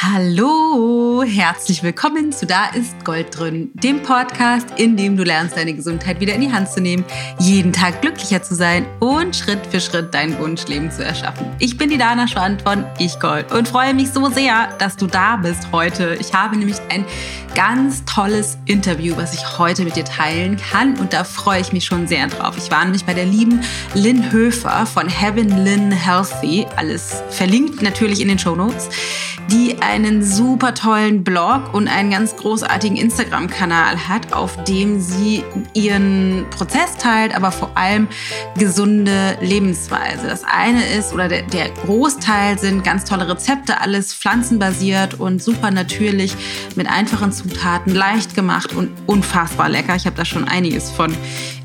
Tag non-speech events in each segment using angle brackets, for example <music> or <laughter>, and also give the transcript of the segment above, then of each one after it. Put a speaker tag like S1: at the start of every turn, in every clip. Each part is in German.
S1: Hallo, herzlich willkommen zu Da ist Gold drin, dem Podcast, in dem du lernst, deine Gesundheit wieder in die Hand zu nehmen, jeden Tag glücklicher zu sein und Schritt für Schritt dein Wunschleben zu erschaffen. Ich bin die Dana Schwand von Ich Gold und freue mich so sehr, dass du da bist heute. Ich habe nämlich ein ganz tolles Interview, was ich heute mit dir teilen kann und da freue ich mich schon sehr drauf. Ich war nämlich bei der lieben Lynn Höfer von Heaven Lynn Healthy, alles verlinkt natürlich in den Show Notes die einen super tollen Blog und einen ganz großartigen Instagram-Kanal hat, auf dem sie ihren Prozess teilt, aber vor allem gesunde Lebensweise. Das eine ist, oder der, der Großteil sind ganz tolle Rezepte, alles pflanzenbasiert und super natürlich mit einfachen Zutaten, leicht gemacht und unfassbar lecker. Ich habe da schon einiges von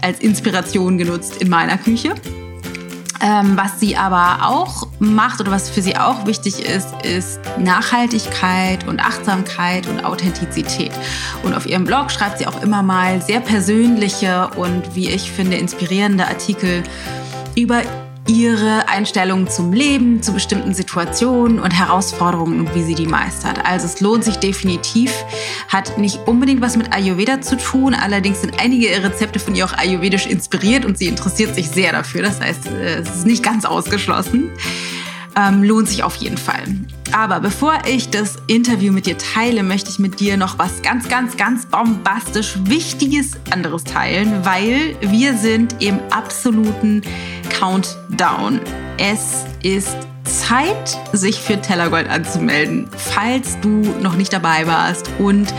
S1: als Inspiration genutzt in meiner Küche. Ähm, was sie aber auch macht oder was für sie auch wichtig ist, ist Nachhaltigkeit und Achtsamkeit und Authentizität. Und auf ihrem Blog schreibt sie auch immer mal sehr persönliche und, wie ich finde, inspirierende Artikel über ihre Einstellung zum Leben, zu bestimmten Situationen und Herausforderungen und wie sie die meistert. Also es lohnt sich definitiv, hat nicht unbedingt was mit Ayurveda zu tun, allerdings sind einige Rezepte von ihr auch ayurvedisch inspiriert und sie interessiert sich sehr dafür. Das heißt, äh, es ist nicht ganz ausgeschlossen. Ähm, lohnt sich auf jeden Fall. Aber bevor ich das Interview mit dir teile, möchte ich mit dir noch was ganz, ganz, ganz bombastisch Wichtiges anderes teilen, weil wir sind im absoluten Countdown. Es ist Zeit, sich für Tellergold anzumelden, falls du noch nicht dabei warst und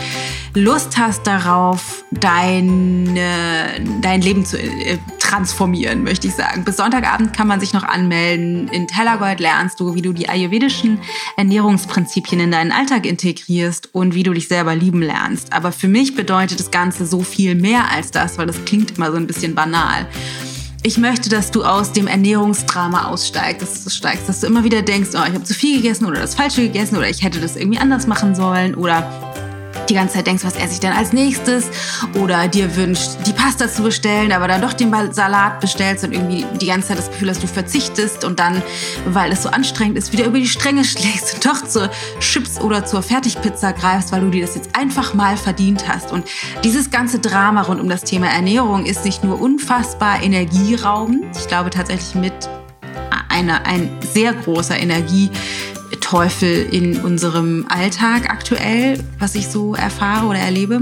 S1: Lust hast darauf, dein, dein Leben zu äh, transformieren, möchte ich sagen. Bis Sonntagabend kann man sich noch anmelden. In Tellergold lernst du, wie du die ayurvedischen Ernährungsprinzipien in deinen Alltag integrierst und wie du dich selber lieben lernst. Aber für mich bedeutet das Ganze so viel mehr als das, weil das klingt immer so ein bisschen banal ich möchte, dass du aus dem Ernährungsdrama aussteigst, dass du, steigst, dass du immer wieder denkst, oh, ich habe zu viel gegessen oder das Falsche gegessen oder ich hätte das irgendwie anders machen sollen oder die ganze Zeit denkst, was esse ich denn als nächstes oder dir wünscht, die Pasta zu bestellen, aber dann doch den Salat bestellst und irgendwie die ganze Zeit das Gefühl hast, du verzichtest und dann, weil es so anstrengend ist, wieder über die Stränge <laughs> schlägst und doch zur Chips oder zur Fertigpizza greifst, weil du dir das jetzt einfach mal verdient hast. Und dieses ganze Drama rund um das Thema Ernährung ist nicht nur unfassbar energieraubend, ich glaube tatsächlich mit einer, ein sehr großer Energie Teufel in unserem Alltag aktuell, was ich so erfahre oder erlebe,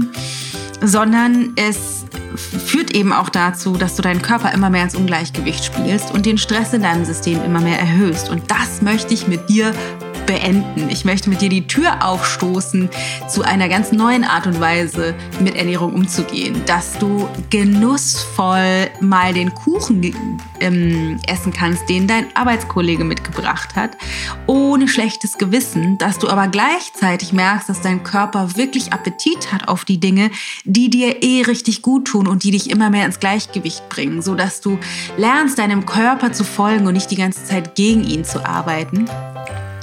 S1: sondern es führt eben auch dazu, dass du deinen Körper immer mehr ins Ungleichgewicht spielst und den Stress in deinem System immer mehr erhöhst. Und das möchte ich mit dir beenden. Ich möchte mit dir die Tür aufstoßen zu einer ganz neuen Art und Weise mit Ernährung umzugehen, dass du genussvoll mal den Kuchen ähm, essen kannst, den dein Arbeitskollege mitgebracht hat, ohne schlechtes Gewissen, dass du aber gleichzeitig merkst, dass dein Körper wirklich Appetit hat auf die Dinge, die dir eh richtig gut tun und die dich immer mehr ins Gleichgewicht bringen, so dass du lernst, deinem Körper zu folgen und nicht die ganze Zeit gegen ihn zu arbeiten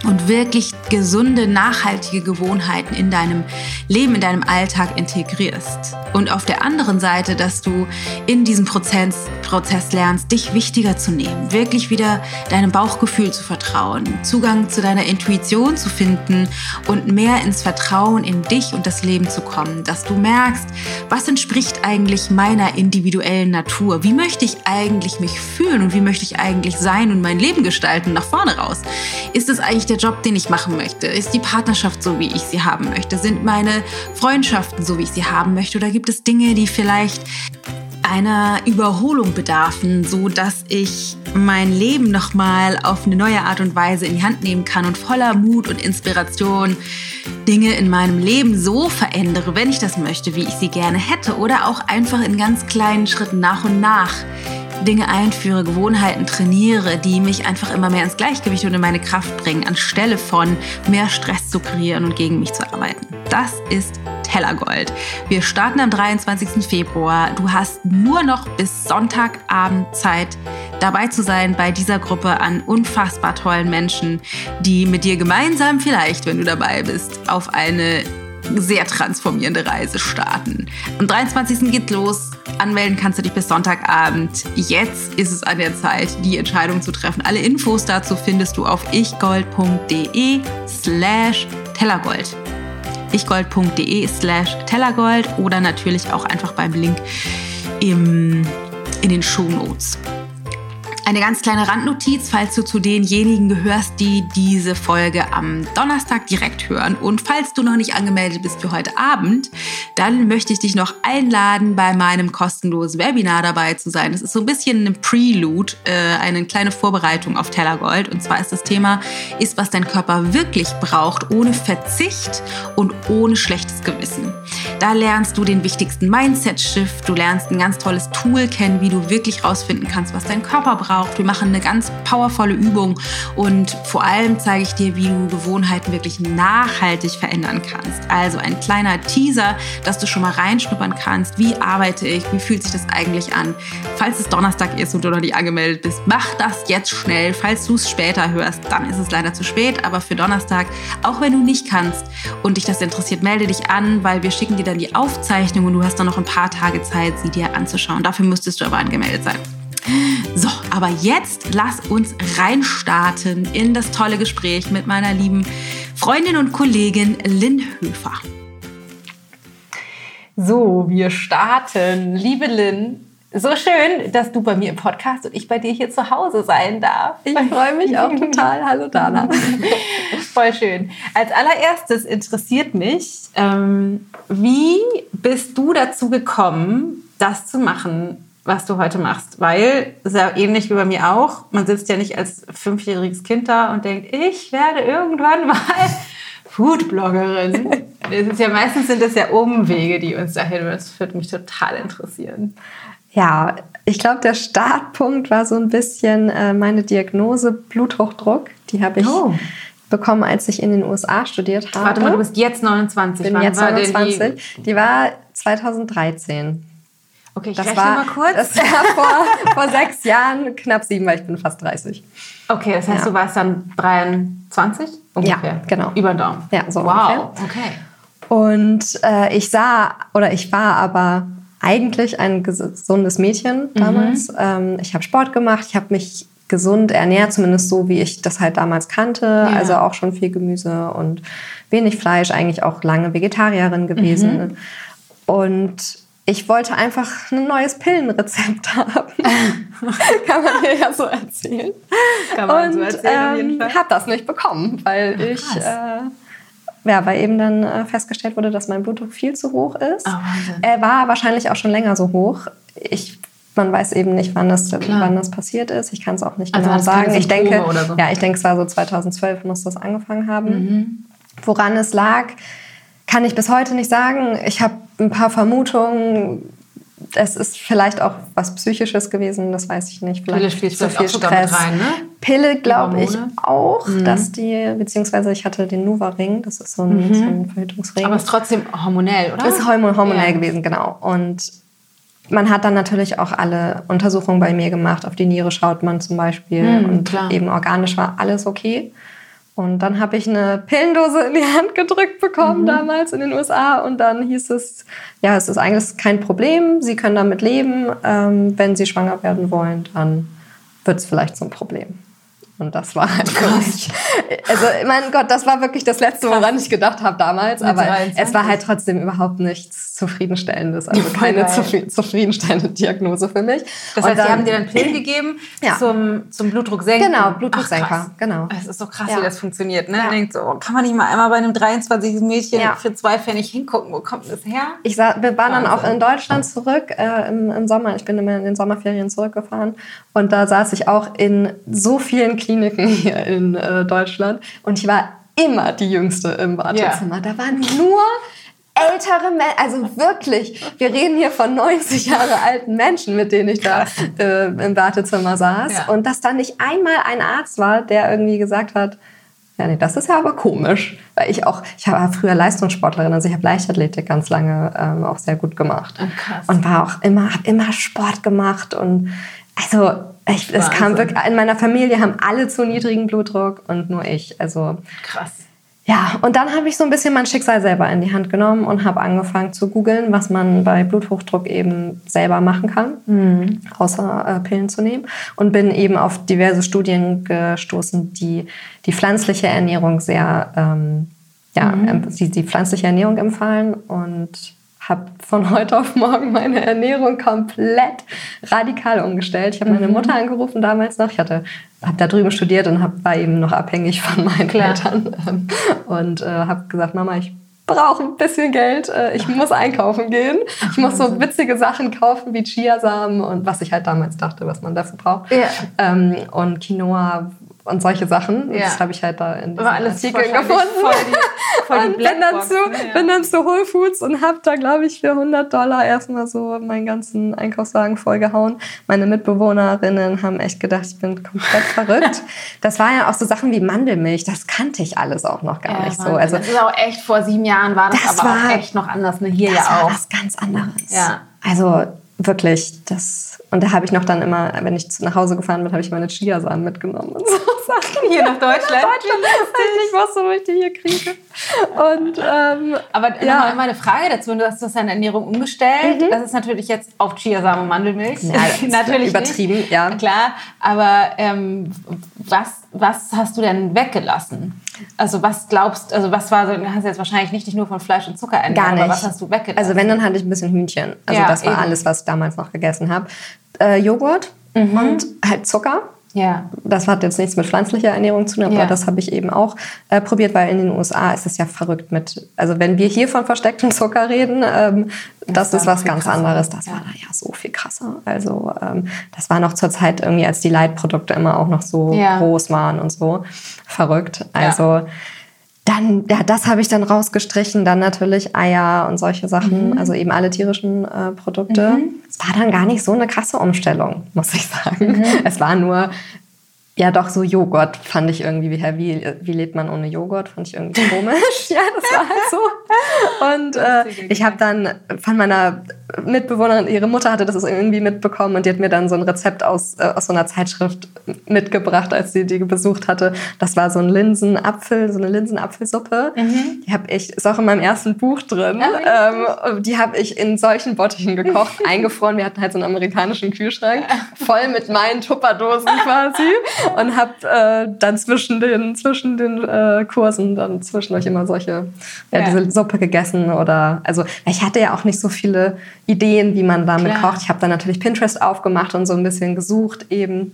S1: und wirklich gesunde, nachhaltige Gewohnheiten in deinem Leben, in deinem Alltag integrierst. Und auf der anderen Seite, dass du in diesem Prozess, Prozess lernst, dich wichtiger zu nehmen, wirklich wieder deinem Bauchgefühl zu vertrauen, Zugang zu deiner Intuition zu finden und mehr ins Vertrauen in dich und das Leben zu kommen, dass du merkst, was entspricht eigentlich meiner individuellen Natur? Wie möchte ich eigentlich mich fühlen und wie möchte ich eigentlich sein und mein Leben gestalten nach vorne raus? Ist es eigentlich der Job, den ich machen möchte? Ist die Partnerschaft so, wie ich sie haben möchte? Sind meine Freundschaften so, wie ich sie haben möchte? Oder gibt es Dinge, die vielleicht einer Überholung bedarfen, so dass ich mein Leben nochmal auf eine neue Art und Weise in die Hand nehmen kann und voller Mut und Inspiration Dinge in meinem Leben so verändere, wenn ich das möchte, wie ich sie gerne hätte oder auch einfach in ganz kleinen Schritten nach und nach Dinge einführe, Gewohnheiten trainiere, die mich einfach immer mehr ins Gleichgewicht und in meine Kraft bringen, anstelle von mehr Stress zu kreieren und gegen mich zu arbeiten. Das ist Tellergold. Wir starten am 23. Februar. Du hast nur noch bis Sonntagabend Zeit, dabei zu sein bei dieser Gruppe an unfassbar tollen Menschen, die mit dir gemeinsam vielleicht, wenn du dabei bist, auf eine sehr transformierende Reise starten. Am 23. geht los Anmelden kannst du dich bis Sonntagabend. Jetzt ist es an der Zeit, die Entscheidung zu treffen. Alle Infos dazu findest du auf ichgold.de slash tellergold ichgold.de slash tellergold oder natürlich auch einfach beim Link im, in den Show Notes. Eine ganz kleine Randnotiz, falls du zu denjenigen gehörst, die diese Folge am Donnerstag direkt hören. Und falls du noch nicht angemeldet bist für heute Abend, dann möchte ich dich noch einladen, bei meinem kostenlosen Webinar dabei zu sein. Das ist so ein bisschen ein Prelude, äh, eine kleine Vorbereitung auf Tellergold. Und zwar ist das Thema, ist, was dein Körper wirklich braucht, ohne Verzicht und ohne schlechtes Gewissen. Da lernst du den wichtigsten Mindset-Shift. Du lernst ein ganz tolles Tool kennen, wie du wirklich rausfinden kannst, was dein Körper braucht braucht. Wir machen eine ganz powervolle Übung und vor allem zeige ich dir, wie du Gewohnheiten wirklich nachhaltig verändern kannst. Also ein kleiner Teaser, dass du schon mal reinschnuppern kannst. Wie arbeite ich? Wie fühlt sich das eigentlich an? Falls es Donnerstag ist und du noch nicht angemeldet bist, mach das jetzt schnell. Falls du es später hörst, dann ist es leider zu spät. Aber für Donnerstag, auch wenn du nicht kannst und dich das interessiert, melde dich an, weil wir schicken dir dann die Aufzeichnung und du hast dann noch ein paar Tage Zeit, sie dir anzuschauen. Dafür müsstest du aber angemeldet sein. So, aber jetzt lass uns reinstarten in das tolle Gespräch mit meiner lieben Freundin und Kollegin Lynn Höfer. So, wir starten. Liebe Lynn, so schön, dass du bei mir im Podcast und ich bei dir hier zu Hause sein darf.
S2: Ich freue mich auch <laughs> total. Hallo Dana. <laughs>
S1: Voll schön. Als allererstes interessiert mich, ähm, wie bist du dazu gekommen, das zu machen, was du heute machst, weil sehr ähnlich wie bei mir auch, man sitzt ja nicht als fünfjähriges Kind da und denkt, ich werde irgendwann <laughs> mal Foodbloggerin. <laughs> das ist ja meistens sind das ja Umwege, die uns dahin. Das würde mich total interessieren.
S2: Ja, ich glaube, der Startpunkt war so ein bisschen äh, meine Diagnose Bluthochdruck. Die habe ich oh. bekommen, als ich in den USA studiert habe.
S1: Warte mal, du bist jetzt 29.
S2: Bin Wann jetzt 29. Die? die war 2013.
S1: Okay, ich das rechne war, mal kurz.
S2: Das war <laughs> vor, vor sechs Jahren, knapp sieben, weil ich bin fast 30.
S1: Okay, das heißt, ja. du warst dann 23
S2: ungefähr? Ja, genau.
S1: Über den Daumen?
S2: Ja, so
S1: Wow, ungefähr. okay.
S2: Und äh, ich sah, oder ich war aber eigentlich ein gesundes Mädchen mhm. damals. Mhm. Ähm, ich habe Sport gemacht, ich habe mich gesund ernährt, zumindest so, wie ich das halt damals kannte. Ja. Also auch schon viel Gemüse und wenig Fleisch, eigentlich auch lange Vegetarierin gewesen. Mhm. Und ich wollte einfach ein neues Pillenrezept haben. <laughs> Kann man mir ja so erzählen.
S1: Kann man und, so erzählen, auf jeden ähm,
S2: habe das nicht bekommen, weil Ach, ich, äh, ja, weil eben dann äh, festgestellt wurde, dass mein Blutdruck viel zu hoch ist. Oh, er war wahrscheinlich auch schon länger so hoch. Ich man weiß eben nicht, wann das, wann das passiert ist. Ich kann es auch nicht also genau sagen. Ich denke, so. ja, ich denke, es war so 2012 muss das angefangen haben. Mhm. Woran es lag, kann ich bis heute nicht sagen. Ich habe ein paar Vermutungen. Es ist vielleicht auch was Psychisches gewesen, das weiß ich nicht.
S1: Vielleicht Pille spielt so viel auch Stress. rein, ne?
S2: Pille glaube ich auch, mhm. dass die, beziehungsweise ich hatte den Nuva-Ring, das ist so ein, mhm. so ein Verhütungsring.
S1: Aber es ist trotzdem hormonell, oder?
S2: Das ist hormonell ja. gewesen, genau. Und man hat dann natürlich auch alle Untersuchungen bei mir gemacht. Auf die Niere schaut man zum Beispiel. Mhm, und klar. eben organisch war alles okay. Und dann habe ich eine Pillendose in die Hand gedrückt bekommen mhm. damals in den USA und dann hieß es, ja, es ist eigentlich kein Problem, Sie können damit leben. Ähm, wenn Sie schwanger werden wollen, dann wird es vielleicht zum Problem. Und das war halt für mich. Also, mein Gott, das war wirklich das Letzte, woran ich gedacht habe damals. Aber es war halt trotzdem überhaupt nichts Zufriedenstellendes. Also <laughs> keine zufriedenstellende Diagnose für mich.
S1: Das heißt, dann, Sie haben dir dann Pillen gegeben <clears throat> ja. zum, zum Blutdrucksenker?
S2: Genau, Blutdrucksenker. Ach, genau.
S1: Es ist so krass, ja. wie das funktioniert. Ne? Ja. Man denkt so, oh, kann man nicht mal einmal bei einem 23 Mädchen ja. für zwei Pfennig hingucken? Wo kommt das her?
S2: Ich sah, wir waren Wahnsinn. dann auch in Deutschland zurück äh, im, im Sommer. Ich bin immer in den Sommerferien zurückgefahren. Und da saß ich auch in so vielen Kliniken Kliniken <laughs> hier in äh, Deutschland und ich war immer die Jüngste im Wartezimmer. Yeah. Da waren nur ältere Menschen, also wirklich, wir reden hier von 90 Jahre alten Menschen, mit denen ich da äh, im Wartezimmer saß. Ja. Und dass da nicht einmal ein Arzt war, der irgendwie gesagt hat, ja, nee, das ist ja aber komisch. Weil ich auch, ich war früher Leistungssportlerin, also ich habe Leichtathletik ganz lange ähm, auch sehr gut gemacht. Oh, und war auch immer, habe immer Sport gemacht und also ich, es kam wirklich, in meiner Familie haben alle zu niedrigen Blutdruck und nur ich. Also
S1: krass.
S2: Ja, und dann habe ich so ein bisschen mein Schicksal selber in die Hand genommen und habe angefangen zu googeln, was man bei Bluthochdruck eben selber machen kann, mhm. außer äh, Pillen zu nehmen. Und bin eben auf diverse Studien gestoßen, die die pflanzliche Ernährung sehr, ähm, ja, mhm. die, die pflanzliche Ernährung empfahlen und habe von heute auf morgen meine Ernährung komplett radikal umgestellt. Ich habe meine mhm. Mutter angerufen damals noch. Ich hatte habe da drüben studiert und hab, war eben noch abhängig von meinen Klar. Eltern <laughs> und äh, habe gesagt, Mama, ich brauche ein bisschen Geld, äh, ich muss einkaufen gehen. Ich muss so witzige Sachen kaufen wie Chiasamen und was ich halt damals dachte, was man dafür braucht. Ja. Ähm, und Quinoa und solche Sachen. Ja. Das habe ich halt da in
S1: diesen Artikeln gefunden. Voll die, voll die <laughs>
S2: und bin dann, zu, ja. bin dann zu Whole Foods und habe da, glaube ich, für 100 Dollar erstmal so meinen ganzen Einkaufswagen vollgehauen. Meine Mitbewohnerinnen haben echt gedacht, ich bin komplett <laughs> verrückt. Das war ja auch so Sachen wie Mandelmilch. Das kannte ich alles auch noch gar ja, nicht so.
S1: Also, das ist auch echt, vor sieben Jahren war das, das aber war, auch echt noch anders. Ne? Hier
S2: das
S1: ja auch.
S2: Was ganz anderes. Ja. Also wirklich, das und da habe ich noch dann immer, wenn ich nach Hause gefahren bin, habe ich meine Chiasamen mitgenommen und so
S1: Sachen. Hier nach Deutschland. Nach Deutschland
S2: ich wusste, wo ich die hier kriege. Und, ähm,
S1: Aber ja. nochmal meine Frage dazu. Du hast das deine Ernährung umgestellt. Mhm. Das ist natürlich jetzt auf Chiasamen und Mandelmilch. Ja, <laughs>
S2: natürlich übertrieben, nicht. ja.
S1: Klar. Aber ähm, was, was hast du denn weggelassen? Also was glaubst, also was war so, du hast jetzt wahrscheinlich nicht nur von Fleisch und Zucker ernährt,
S2: nicht.
S1: aber was hast du weggelassen?
S2: Also wenn, dann hatte ich ein bisschen Hühnchen. Also ja, das war eben. alles, was ich damals noch gegessen habe. Äh, Joghurt mhm. und halt Zucker. Ja. Das hat jetzt nichts mit pflanzlicher Ernährung zu tun, aber ja. das habe ich eben auch äh, probiert, weil in den USA ist es ja verrückt mit, also wenn wir hier von verstecktem Zucker reden, ähm, das, das ist was ganz krasser. anderes. Das ja. war da ja so viel krasser. Also ähm, das war noch zur Zeit irgendwie, als die Leitprodukte immer auch noch so ja. groß waren und so. Verrückt. Also dann, ja, das habe ich dann rausgestrichen. Dann natürlich Eier und solche Sachen, mhm. also eben alle tierischen äh, Produkte. Mhm. Es war dann gar nicht so eine krasse Umstellung, muss ich sagen. Mhm. Es war nur ja, doch, so Joghurt fand ich irgendwie, wie, wie, wie lebt man ohne Joghurt, fand ich irgendwie komisch. <laughs> ja, das war halt so. Und äh, ich habe dann von meiner Mitbewohnerin, ihre Mutter hatte das irgendwie mitbekommen und die hat mir dann so ein Rezept aus, äh, aus so einer Zeitschrift mitgebracht, als sie die besucht hatte. Das war so ein Linsenapfel, so eine Linsenapfelsuppe. Mhm. Die habe ich, ist auch in meinem ersten Buch drin. Oh, ähm, die habe ich in solchen Bottichen gekocht, <laughs> eingefroren. Wir hatten halt so einen amerikanischen Kühlschrank, voll mit meinen Tupperdosen quasi und habe äh, dann zwischen den, zwischen den äh, Kursen dann zwischendurch immer solche, ja, ja. diese Suppe gegessen oder, also ich hatte ja auch nicht so viele Ideen, wie man damit Klar. kocht. Ich habe dann natürlich Pinterest aufgemacht und so ein bisschen gesucht eben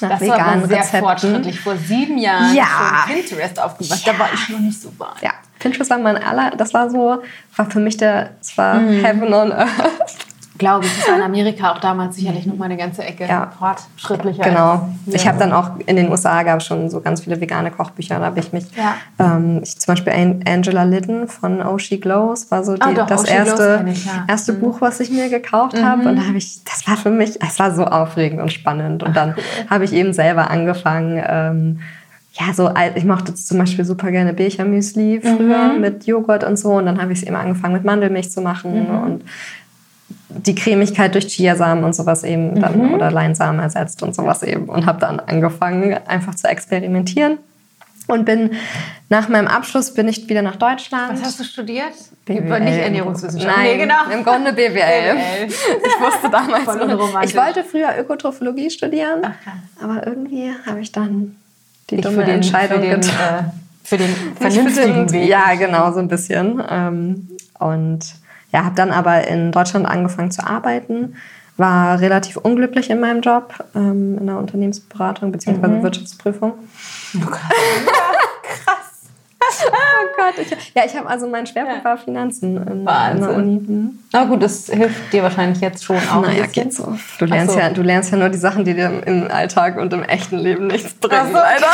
S2: nach das veganen war sehr Rezepten. fortschrittlich.
S1: Vor sieben Jahren ja. Pinterest aufgemacht. Ja. Da war ich noch nicht so weit.
S2: Ja, Pinterest war mein aller, das war so, war für mich der, es war mhm. Heaven on Earth.
S1: Glaube ich, war in <laughs> Amerika auch damals sicherlich noch mal eine ganze Ecke
S2: ja. fortschrittlicher. Genau. Ich habe dann auch in den USA gab es schon so ganz viele vegane Kochbücher. Da habe ich mich, ja. ähm, ich, zum Beispiel Angela Liddon von Oh She Glows war so die, oh, doch, das erste, ich, erste mhm. Buch, was ich mir gekauft mhm. habe. Und da habe ich, das war für mich, es war so aufregend und spannend. Und dann cool. habe ich eben selber angefangen. Ähm, ja, so ich mochte zum Beispiel super gerne Bechermüsli früher mhm. mit Joghurt und so. Und dann habe ich es eben angefangen mit Mandelmilch zu machen mhm. und die Cremigkeit durch Chiasamen und sowas eben dann mhm. oder Leinsamen ersetzt und sowas eben und habe dann angefangen einfach zu experimentieren und bin nach meinem Abschluss bin ich wieder nach Deutschland.
S1: Was hast du studiert?
S2: BWL.
S1: Nicht Ernährungswissenschaft.
S2: Nein, nee, genau. im Grunde BWL. BWL. Ich wusste damals Voll Ich wollte früher Ökotrophologie studieren, Ach, aber irgendwie habe ich dann die dumme den, Entscheidung
S1: für den, äh, <laughs> für den vernünftigen Weg.
S2: Ja, genau, so ein bisschen. Ähm, und ja, habe dann aber in Deutschland angefangen zu arbeiten, war relativ unglücklich in meinem Job, ähm, in der Unternehmensberatung bzw. Mhm. Wirtschaftsprüfung. Oh <laughs> Krass. oh Gott. Ich, ja, ich habe also meinen Schwerpunkt war Finanzen in, in der Uni. Mhm.
S1: Na gut, das hilft dir wahrscheinlich jetzt schon auch
S2: naja, geht so. Du lernst, so. Ja, du lernst ja nur die Sachen, die dir im Alltag und im echten Leben nichts bringen, so. leider.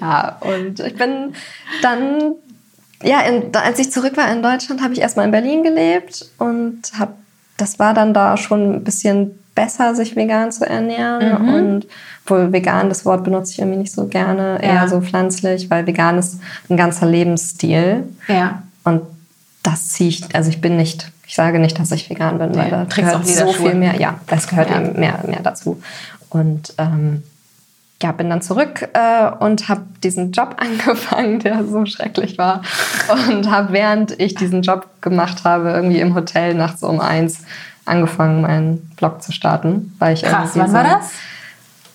S2: <laughs> ja, und ich bin dann ja, in, als ich zurück war in Deutschland, habe ich erstmal in Berlin gelebt und habe, das war dann da schon ein bisschen besser, sich vegan zu ernähren. Mhm. Und wohl vegan, das Wort benutze ich irgendwie nicht so gerne, eher ja. so pflanzlich, weil vegan ist ein ganzer Lebensstil. Ja. Und das ziehe ich, also ich bin nicht, ich sage nicht, dass ich vegan bin, nee, weil da gehört so viel mehr, ja, das gehört ja. eben mehr, mehr dazu. Und ähm, ja, bin dann zurück äh, und habe diesen Job <laughs> angefangen, der so schrecklich war. Und habe, während ich diesen Job gemacht habe, irgendwie im Hotel nachts um eins angefangen, meinen Blog zu starten. Weil ich
S1: Krass, wann war das?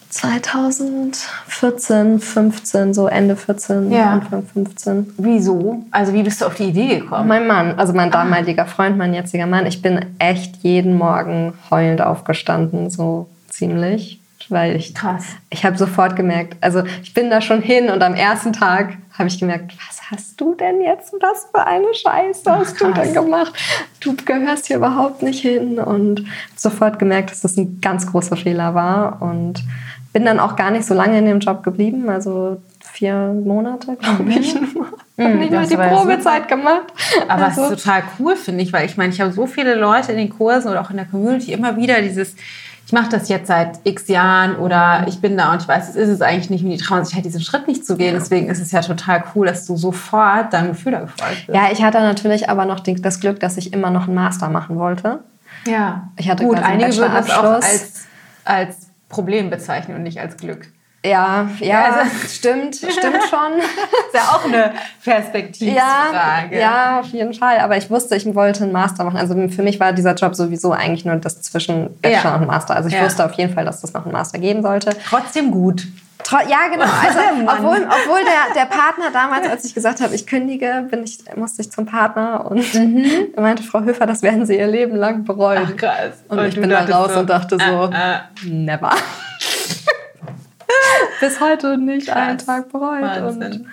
S2: 2014, 15, so Ende 14,
S1: Ja.
S2: Anfang 15.
S1: Wieso? Also wie bist du auf die Idee gekommen?
S2: Mein Mann, also mein damaliger Freund, mein jetziger Mann, ich bin echt jeden Morgen heulend aufgestanden, so ziemlich, weil ich
S1: Krass.
S2: ich habe sofort gemerkt, also ich bin da schon hin und am ersten Tag habe ich gemerkt, was hast du denn jetzt, was für eine Scheiße hast du
S1: krass.
S2: denn gemacht? Du gehörst hier überhaupt nicht hin und sofort gemerkt, dass das ein ganz großer Fehler war und bin dann auch gar nicht so lange in dem Job geblieben, also vier Monate, glaube ich. <laughs> nur.
S1: Mhm,
S2: nicht mal die Probezeit gemacht.
S1: Aber es
S2: Also-
S1: ist total cool, finde ich, weil ich meine, ich habe so viele Leute in den Kursen oder auch in der Community immer wieder dieses, mache das jetzt seit x Jahren oder ich bin da und ich weiß, es ist es eigentlich nicht und die trauen sich halt diesen Schritt nicht zu gehen. Deswegen ist es ja total cool, dass du sofort deinem Gefühl da gefolgt bist.
S2: Ja, ich hatte natürlich aber noch das Glück, dass ich immer noch einen Master machen wollte.
S1: ja.
S2: Ich hatte
S1: Gut, einige würden das auch als, als Problem bezeichnen und nicht als Glück.
S2: Ja, ja,
S1: also-
S2: stimmt, stimmt schon. <laughs>
S1: ist ja auch eine Perspektivfrage.
S2: Ja, ja, auf jeden Fall. Aber ich wusste, ich wollte einen Master machen. Also für mich war dieser Job sowieso eigentlich nur das zwischen Bachelor
S1: Ja.
S2: und Master. Also ich
S1: Ja.
S2: wusste auf jeden Fall, dass das noch einen Master geben sollte.
S1: Trotzdem gut.
S2: Tro ja, genau. Also, <laughs> obwohl, obwohl der, der Partner damals, als ich gesagt habe, ich kündige, bin ich, musste ich zum Partner und <laughs> er meinte, Frau Höfer, das werden Sie Ihr Leben lang bereuen.
S1: Ach, krass.
S2: Und, ich
S1: du
S2: bin da raus
S1: so,
S2: und dachte so,
S1: äh, äh.
S2: never. <laughs> Bis heute nicht
S1: Krass.
S2: einen Tag bereut.
S1: Wahnsinn.
S2: Und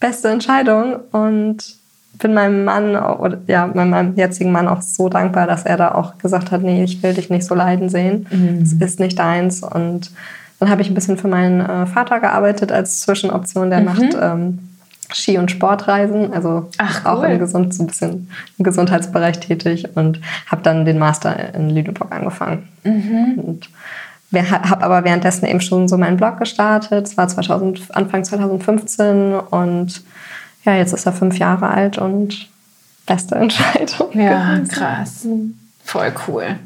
S2: beste Entscheidung. Und bin meinem Mann, oder ja, meinem jetzigen Mann auch so dankbar, dass er da auch gesagt hat, nee, ich will dich nicht so leiden sehen.
S1: Mhm.
S2: Es ist nicht deins. Und dann habe ich ein bisschen für meinen äh, Vater gearbeitet als Zwischenoption. Der macht ähm, Ski- und Sportreisen, also
S1: Mhm. Ach,
S2: auch
S1: cool.
S2: im, Gesund, so ein bisschen im Gesundheitsbereich tätig und habe dann den Master in Lüneburg angefangen.
S1: Mhm.
S2: Und habe aber währenddessen eben schon so meinen Blog gestartet. Es war 2000, Anfang 2015 und ja, jetzt ist er fünf Jahre alt und beste Entscheidung.
S1: Ja,
S2: gewesen.
S1: krass. Voll cool.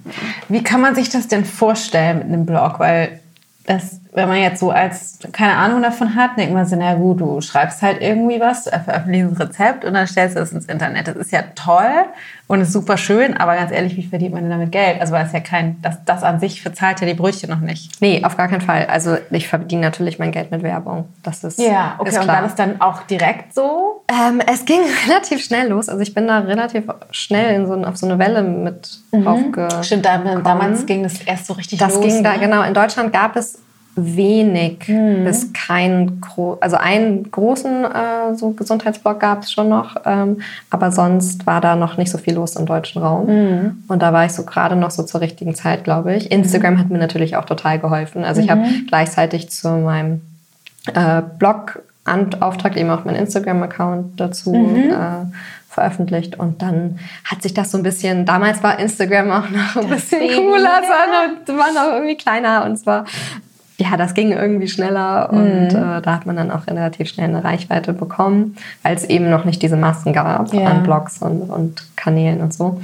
S1: Wie kann man sich das denn vorstellen mit einem Blog? Weil das, wenn man jetzt so als keine Ahnung davon hat, denkt man so, na gut, du schreibst halt irgendwie was, veröffentlichst ein Rezept und dann stellst du es ins Internet. Das ist ja toll und ist super schön, aber ganz ehrlich, wie verdient man denn damit Geld? Also weil es ja kein, das, das an sich verzahlt ja die Brötchen noch nicht.
S2: Nee, auf gar keinen Fall. Also ich verdiene natürlich mein Geld mit Werbung. Das ist,
S1: Ja, okay,
S2: ist
S1: und
S2: klar.
S1: dann ist dann auch direkt so.
S2: Ähm, es ging <laughs> relativ schnell los. Also ich bin da relativ schnell in so, auf so eine Welle mit aufge...
S1: Stimmt, da, damals ging das erst so richtig
S2: Das
S1: los.
S2: ging da,
S1: ne?
S2: genau. In Deutschland gab es wenig
S1: Mhm.
S2: bis kein gro also einen großen äh, so Gesundheitsblog gab es schon noch, ähm, aber sonst war da noch nicht so viel los im deutschen Raum.
S1: Mhm.
S2: Und da war ich so gerade noch so zur richtigen Zeit, glaube ich. Instagram hat mir natürlich auch total geholfen. Also ich habe
S1: Mhm.
S2: gleichzeitig zu meinem äh, Blog Auftrag eben auch meinen Instagram-Account dazu
S1: Mhm.
S2: äh, veröffentlicht und dann hat sich das so ein bisschen, damals war Instagram auch noch ein bisschen
S1: Baby,
S2: cooler, es war noch, war noch irgendwie kleiner und zwar, ja, das ging irgendwie schneller und
S1: Mhm.
S2: äh, da hat man dann auch relativ schnell eine Reichweite bekommen, weil es eben noch nicht diese Massen gab
S1: Ja.
S2: an Blogs und, und Kanälen und so.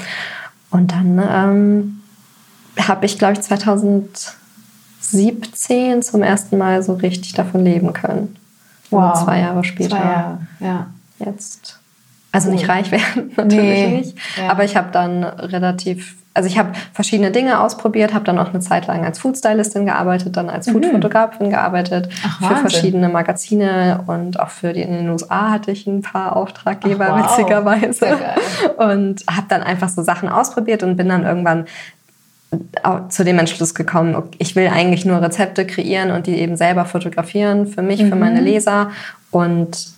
S2: Und dann ähm, habe ich, glaube ich, 2017 zum ersten Mal so richtig davon leben können.
S1: Wow.
S2: Zwei Jahre später.
S1: Zwei Jahre, ja.
S2: Jetzt. Also nicht reich werden, <laughs> natürlich
S1: Nee.
S2: nicht.
S1: Ja.
S2: Aber ich habe dann relativ, also ich habe verschiedene Dinge ausprobiert, habe dann auch eine Zeit lang als Foodstylistin gearbeitet, dann als Foodfotografin gearbeitet,
S1: Mhm. Ach,
S2: für
S1: Wahnsinn.
S2: verschiedene Magazine und auch für die in den USA hatte ich ein paar Auftraggeber,
S1: Ach, wow.
S2: witzigerweise. Und habe dann einfach so Sachen ausprobiert und bin dann irgendwann zu dem Entschluss gekommen, ich will eigentlich nur Rezepte kreieren und die eben selber fotografieren für mich, für
S1: Mhm.
S2: meine Leser und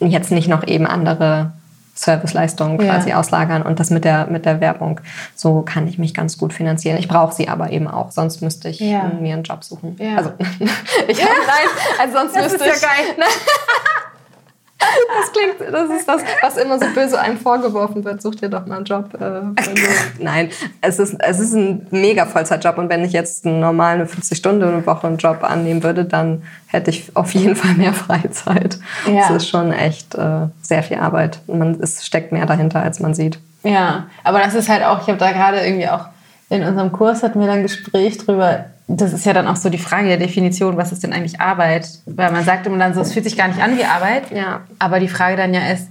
S2: jetzt nicht noch eben andere Serviceleistungen
S1: Ja.
S2: quasi auslagern und das mit der, mit der Werbung. So kann ich mich ganz gut finanzieren. Ich brauche sie aber eben auch, sonst müsste ich
S1: Ja.
S2: mir einen Job suchen.
S1: Ja.
S2: Also, <laughs> ich hab, nein, also sonst
S1: Das
S2: müsste
S1: ist ja
S2: ich,
S1: geil. <laughs>
S2: das klingt, das ist das, was immer so böse einem vorgeworfen wird. Such dir doch mal einen Job. Äh, <laughs> nein, es ist, es ist ein mega Vollzeitjob und wenn ich jetzt einen normalen 50-Stunden-Woche einen Job annehmen würde, dann hätte ich auf jeden Fall mehr <laughs> Freizeit.
S1: Ja.
S2: Es ist schon echt äh, sehr viel Arbeit. Man, es steckt mehr dahinter, als man sieht.
S1: Ja, aber das ist halt auch, ich habe da gerade irgendwie auch in unserem Kurs hatten wir dann ein Gespräch drüber, das ist ja dann auch so die Frage der Definition, was ist denn eigentlich Arbeit? Weil man sagt immer dann so, es fühlt sich gar nicht an wie Arbeit.
S2: Ja.
S1: Aber die Frage dann ja ist,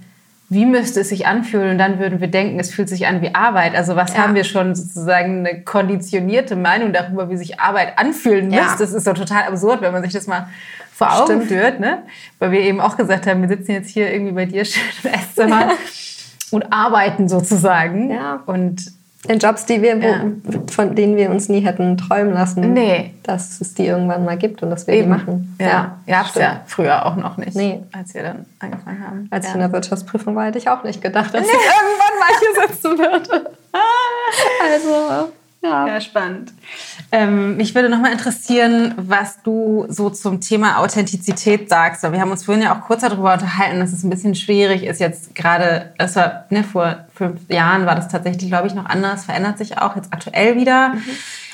S1: wie müsste es sich anfühlen? Und dann würden wir denken, es fühlt sich an wie Arbeit. Also was
S2: Ja.
S1: haben wir schon sozusagen eine konditionierte Meinung darüber, wie sich Arbeit anfühlen
S2: Ja.
S1: müsste? Das ist doch total absurd, wenn man sich das mal vor Augen
S2: Stimmt.
S1: führt. Ne? Weil wir eben auch gesagt haben, wir sitzen jetzt hier irgendwie bei dir schön im Esszimmer <laughs> und arbeiten sozusagen.
S2: Ja.
S1: Und
S2: In Jobs, die wir, wo,
S1: Ja.
S2: von denen wir uns nie hätten träumen lassen,
S1: Nee.
S2: dass es die irgendwann mal gibt und dass wir die machen.
S1: Ja, ja,
S2: stimmt.
S1: ja früher auch noch nicht,
S2: Nee.
S1: als wir dann angefangen haben.
S2: Als ich
S1: ja.
S2: in der Wirtschaftsprüfung war, hätte ich auch nicht gedacht, dass ich irgendwann mal hier sitzen würde. <laughs> Also, ja.
S1: Ja, spannend. Ähm, mich würde noch mal interessieren, was du so zum Thema Authentizität sagst. Wir haben uns vorhin ja auch kurz darüber unterhalten, dass es ein bisschen schwierig ist jetzt gerade, es war ne, vor fünf Jahren war das tatsächlich, glaube ich, noch anders, verändert sich auch jetzt aktuell wieder.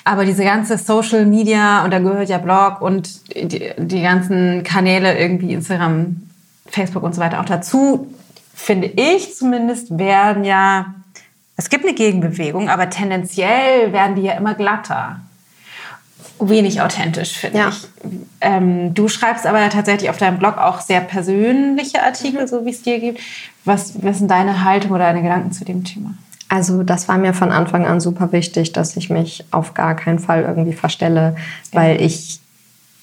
S1: Aber diese ganze Social Media und da gehört ja Blog und die, die ganzen Kanäle irgendwie Instagram, Facebook und so weiter auch dazu, finde ich zumindest, werden ja es gibt eine Gegenbewegung, aber tendenziell werden die ja immer glatter. Wenig authentisch, finde
S2: Ja.
S1: ich. Ähm, du schreibst aber ja tatsächlich auf deinem Blog auch sehr persönliche Artikel, so wie es dir gibt. Was, was sind deine Haltung oder deine Gedanken zu dem Thema?
S2: Also das war mir von Anfang an super wichtig, dass ich mich auf gar keinen Fall irgendwie verstelle, weil ich,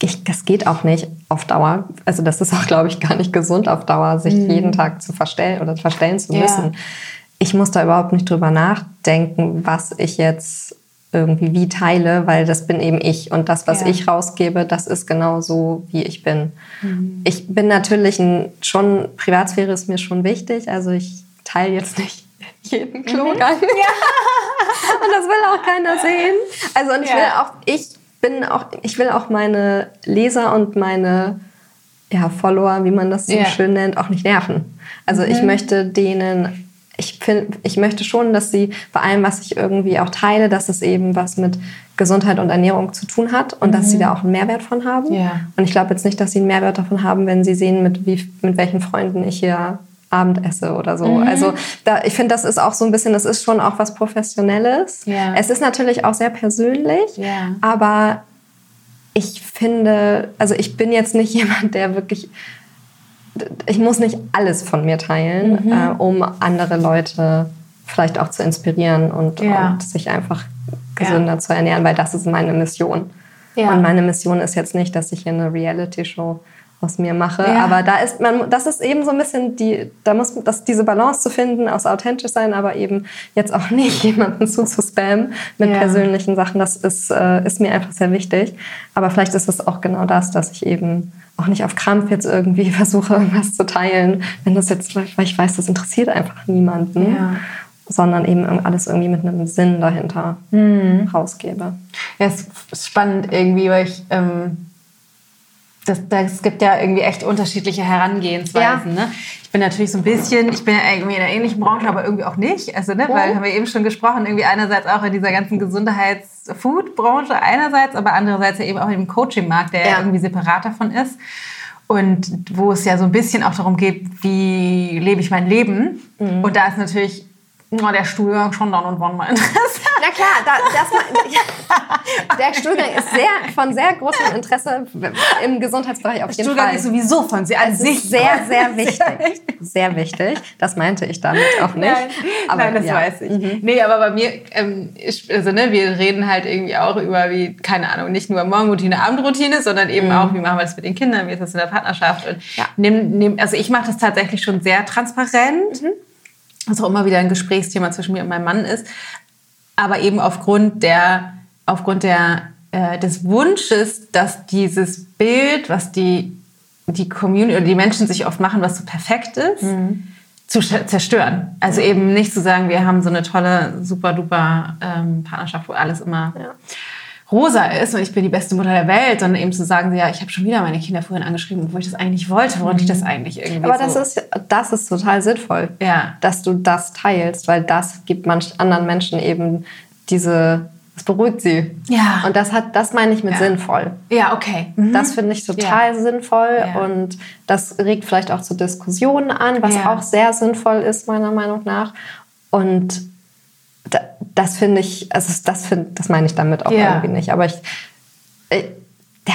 S2: ich das geht auch nicht auf Dauer. Also das ist auch, glaube ich, gar nicht gesund auf Dauer, sich jeden Tag zu verstellen oder verstellen zu
S1: Ja.
S2: müssen. Ich muss da überhaupt nicht drüber nachdenken, was ich jetzt irgendwie wie teile, weil das bin eben ich und das, was
S1: Ja.
S2: ich rausgebe, das ist genau so, wie ich bin. Ich bin natürlich ein, schon, Privatsphäre ist mir schon wichtig, also ich teile jetzt nicht <laughs> jeden Klogang. <laughs> Und das will auch keiner sehen. Also und ich
S1: Ja.
S2: will auch, ich bin auch, ich will auch meine Leser und meine ja, Follower, wie man das so
S1: Ja.
S2: schön nennt, auch nicht nerven. Also ich möchte denen, ich finde, ich möchte schon, dass sie vor allem, was ich irgendwie auch teile, dass es eben was mit Gesundheit und Ernährung zu tun hat und dass sie da auch einen Mehrwert von haben.
S1: Ja.
S2: Und ich glaube jetzt nicht, dass sie einen Mehrwert davon haben, wenn sie sehen, mit, wie, mit welchen Freunden ich hier Abend esse oder so.
S1: Mhm.
S2: Also da, ich finde, das ist auch so ein bisschen, das ist schon auch was Professionelles.
S1: Ja.
S2: Es ist natürlich auch sehr persönlich,
S1: Ja.
S2: aber ich finde, also ich bin jetzt nicht <laughs> jemand, der wirklich, ich muss nicht alles von mir teilen,
S1: Mhm.
S2: äh, um andere Leute vielleicht auch zu inspirieren und,
S1: Ja.
S2: und sich einfach gesünder zu ernähren, weil das ist meine Mission.
S1: Ja.
S2: Und meine Mission ist jetzt nicht, dass ich hier eine Reality-Show aus mir mache,
S1: Ja.
S2: aber da ist man, das ist eben so ein bisschen die, da muss das, diese Balance zu finden, aus authentisch sein, aber eben jetzt auch <laughs> nicht jemanden zuzuspammen mit
S1: Ja.
S2: persönlichen Sachen, das ist, äh, ist mir einfach sehr wichtig. Aber vielleicht ist es auch genau das, dass ich eben auch nicht auf Krampf jetzt irgendwie <laughs> versuche, irgendwas zu teilen, wenn das jetzt, weil ich weiß, das interessiert einfach niemanden,
S1: Ja.
S2: sondern eben alles irgendwie mit einem Sinn dahinter
S1: Mhm.
S2: rausgebe.
S1: Ja, es ist spannend irgendwie, weil ich, ähm, das, das gibt ja irgendwie echt unterschiedliche Herangehensweisen. Ne? Ich bin natürlich so ein bisschen, ich bin ja irgendwie in einer ähnlichen Branche, aber irgendwie auch nicht. Also, ne, weil haben wir eben schon gesprochen, irgendwie einerseits auch in dieser ganzen Gesundheits-Food-Branche einerseits, aber andererseits ja eben auch im Coaching-Markt, der ja.
S2: Ja.
S1: irgendwie separat davon ist. Und wo es ja so ein bisschen auch darum geht, wie lebe ich mein Leben.
S2: Mhm.
S1: Und da ist natürlich oh, der Stuhlgang schon dann und wann mal <laughs> interessant.
S2: Na klar, da, das, ja, <laughs> der Stuhlgang ist sehr, von sehr großem Interesse im Gesundheitsbereich auf jeden
S1: Stuhlgang
S2: Fall.
S1: ist sowieso von sie an
S2: Es
S1: sich
S2: sehr, sehr wichtig. Sehr wichtig. Das meinte ich damit auch nicht.
S1: Nein,
S2: Aber
S1: Nein das
S2: ja.
S1: weiß ich. Nee, aber bei mir, ähm, ich, also ne, wir reden halt irgendwie auch über, wie, keine Ahnung, nicht nur Morgenroutine, Abendroutine, sondern eben auch, wie machen wir das mit den Kindern, wie ist das in der Partnerschaft. Und
S2: Ja.
S1: nehm, nehm, also ich mache das tatsächlich schon sehr transparent, was auch immer wieder ein Gesprächsthema zwischen mir und meinem Mann ist. Aber eben aufgrund der, aufgrund der, äh, des Wunsches, dass dieses Bild, was die, die Community oder die Menschen sich oft machen, was so perfekt ist, zu sch- zerstören. Also eben nicht zu sagen, wir haben so eine tolle, super duper ähm, Partnerschaft, wo alles immer rosa ist und ich bin die beste Mutter der Welt, sondern eben zu sagen, ja, ich habe schon wieder meine Kinder vorhin angeschrieben, obwohl ich das eigentlich wollte, woran ich das eigentlich irgendwie
S2: Aber
S1: so...
S2: das ist, das ist total sinnvoll,
S1: Ja.
S2: dass du das teilst, weil das gibt manch anderen Menschen eben diese, das beruhigt sie.
S1: Ja.
S2: Und das hat, das meine ich mit
S1: Ja.
S2: sinnvoll.
S1: Ja, okay. Mhm.
S2: Das finde ich total sinnvoll
S1: Ja.
S2: und das regt vielleicht auch zu Diskussionen an, was
S1: Ja.
S2: auch sehr sinnvoll ist, meiner Meinung nach. Und das finde ich, also das, find, das meine ich damit auch
S1: Ja.
S2: irgendwie nicht. Aber ich, ich, ja,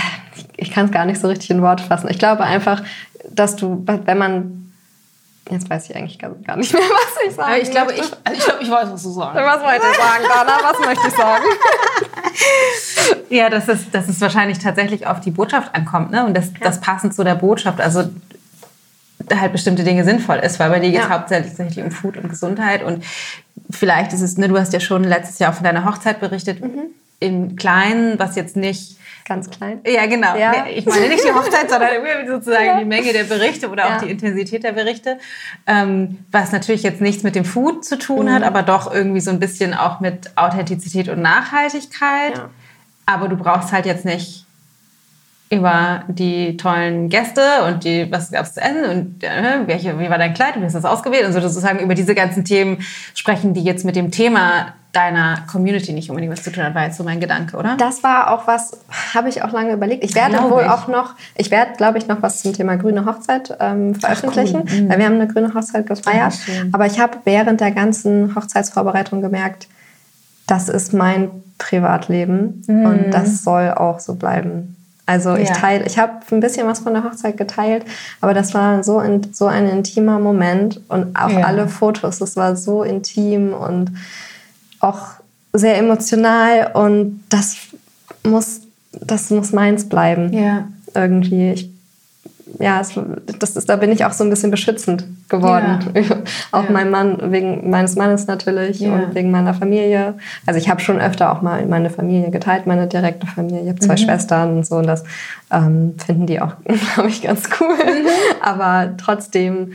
S2: ich kann es gar nicht so richtig in Worte fassen. Ich glaube einfach, dass du, wenn man Jetzt weiß ich eigentlich gar, gar nicht mehr, <laughs> was ich sagen
S1: Ich glaube, ich, ich, glaub, ich weiß, was du sagen
S2: Was wollte ich sagen, Dana? Was möchte ich sagen? <laughs>
S1: ja, dass es, dass es wahrscheinlich tatsächlich auf die Botschaft ankommt ne? und das, ja. das passend zu der Botschaft. Also halt bestimmte Dinge sinnvoll ist, weil bei dir geht es ja. hauptsächlich um Food und Gesundheit und vielleicht ist es, ne, du hast ja schon letztes Jahr von deiner Hochzeit berichtet, mhm. im Kleinen, was jetzt nicht
S2: ganz klein.
S1: Ja, genau. Ja. Ich meine nicht die Hochzeit, <laughs> sondern sozusagen ja. die Menge der Berichte oder auch ja. die Intensität der Berichte. Ähm, was natürlich jetzt nichts mit dem Food zu tun mhm. hat, aber doch irgendwie so ein bisschen auch mit Authentizität und Nachhaltigkeit. Aber du brauchst halt jetzt nicht über die tollen Gäste und die, was gab es zu essen und äh, welche, wie war dein Kleid, wie hast du das ausgewählt und so sozusagen über diese ganzen Themen sprechen, die jetzt mit dem Thema deiner Community nicht unbedingt was zu tun hat, war jetzt so mein Gedanke, oder?
S2: Das war auch was, habe ich auch lange überlegt. Ich werde wohl ich. auch noch, ich werde, glaube ich, noch was zum Thema grüne Hochzeit ähm, veröffentlichen, Ach, cool. mhm. weil wir haben eine grüne Hochzeit gefeiert. Ach, Aber ich habe während der ganzen Hochzeitsvorbereitung gemerkt, das ist mein Privatleben mhm. und das soll auch so bleiben. Also ich teile, ich habe ein bisschen was von der Hochzeit geteilt, aber das war so, in, so ein intimer Moment und auch ja. alle Fotos, das war so intim und auch sehr emotional und das muss, das muss meins bleiben. Ja. Irgendwie. Ich ja, es, das ist, da bin ich auch so ein bisschen beschützend geworden. Ja. <laughs> auch ja. mein Mann, wegen meines Mannes natürlich ja. und wegen meiner Familie. Also ich habe schon öfter auch mal meine Familie geteilt, meine direkte Familie. Ich habe zwei mhm. Schwestern und so und das ähm, finden die auch, <laughs> glaube ich, ganz cool. Mhm. Aber trotzdem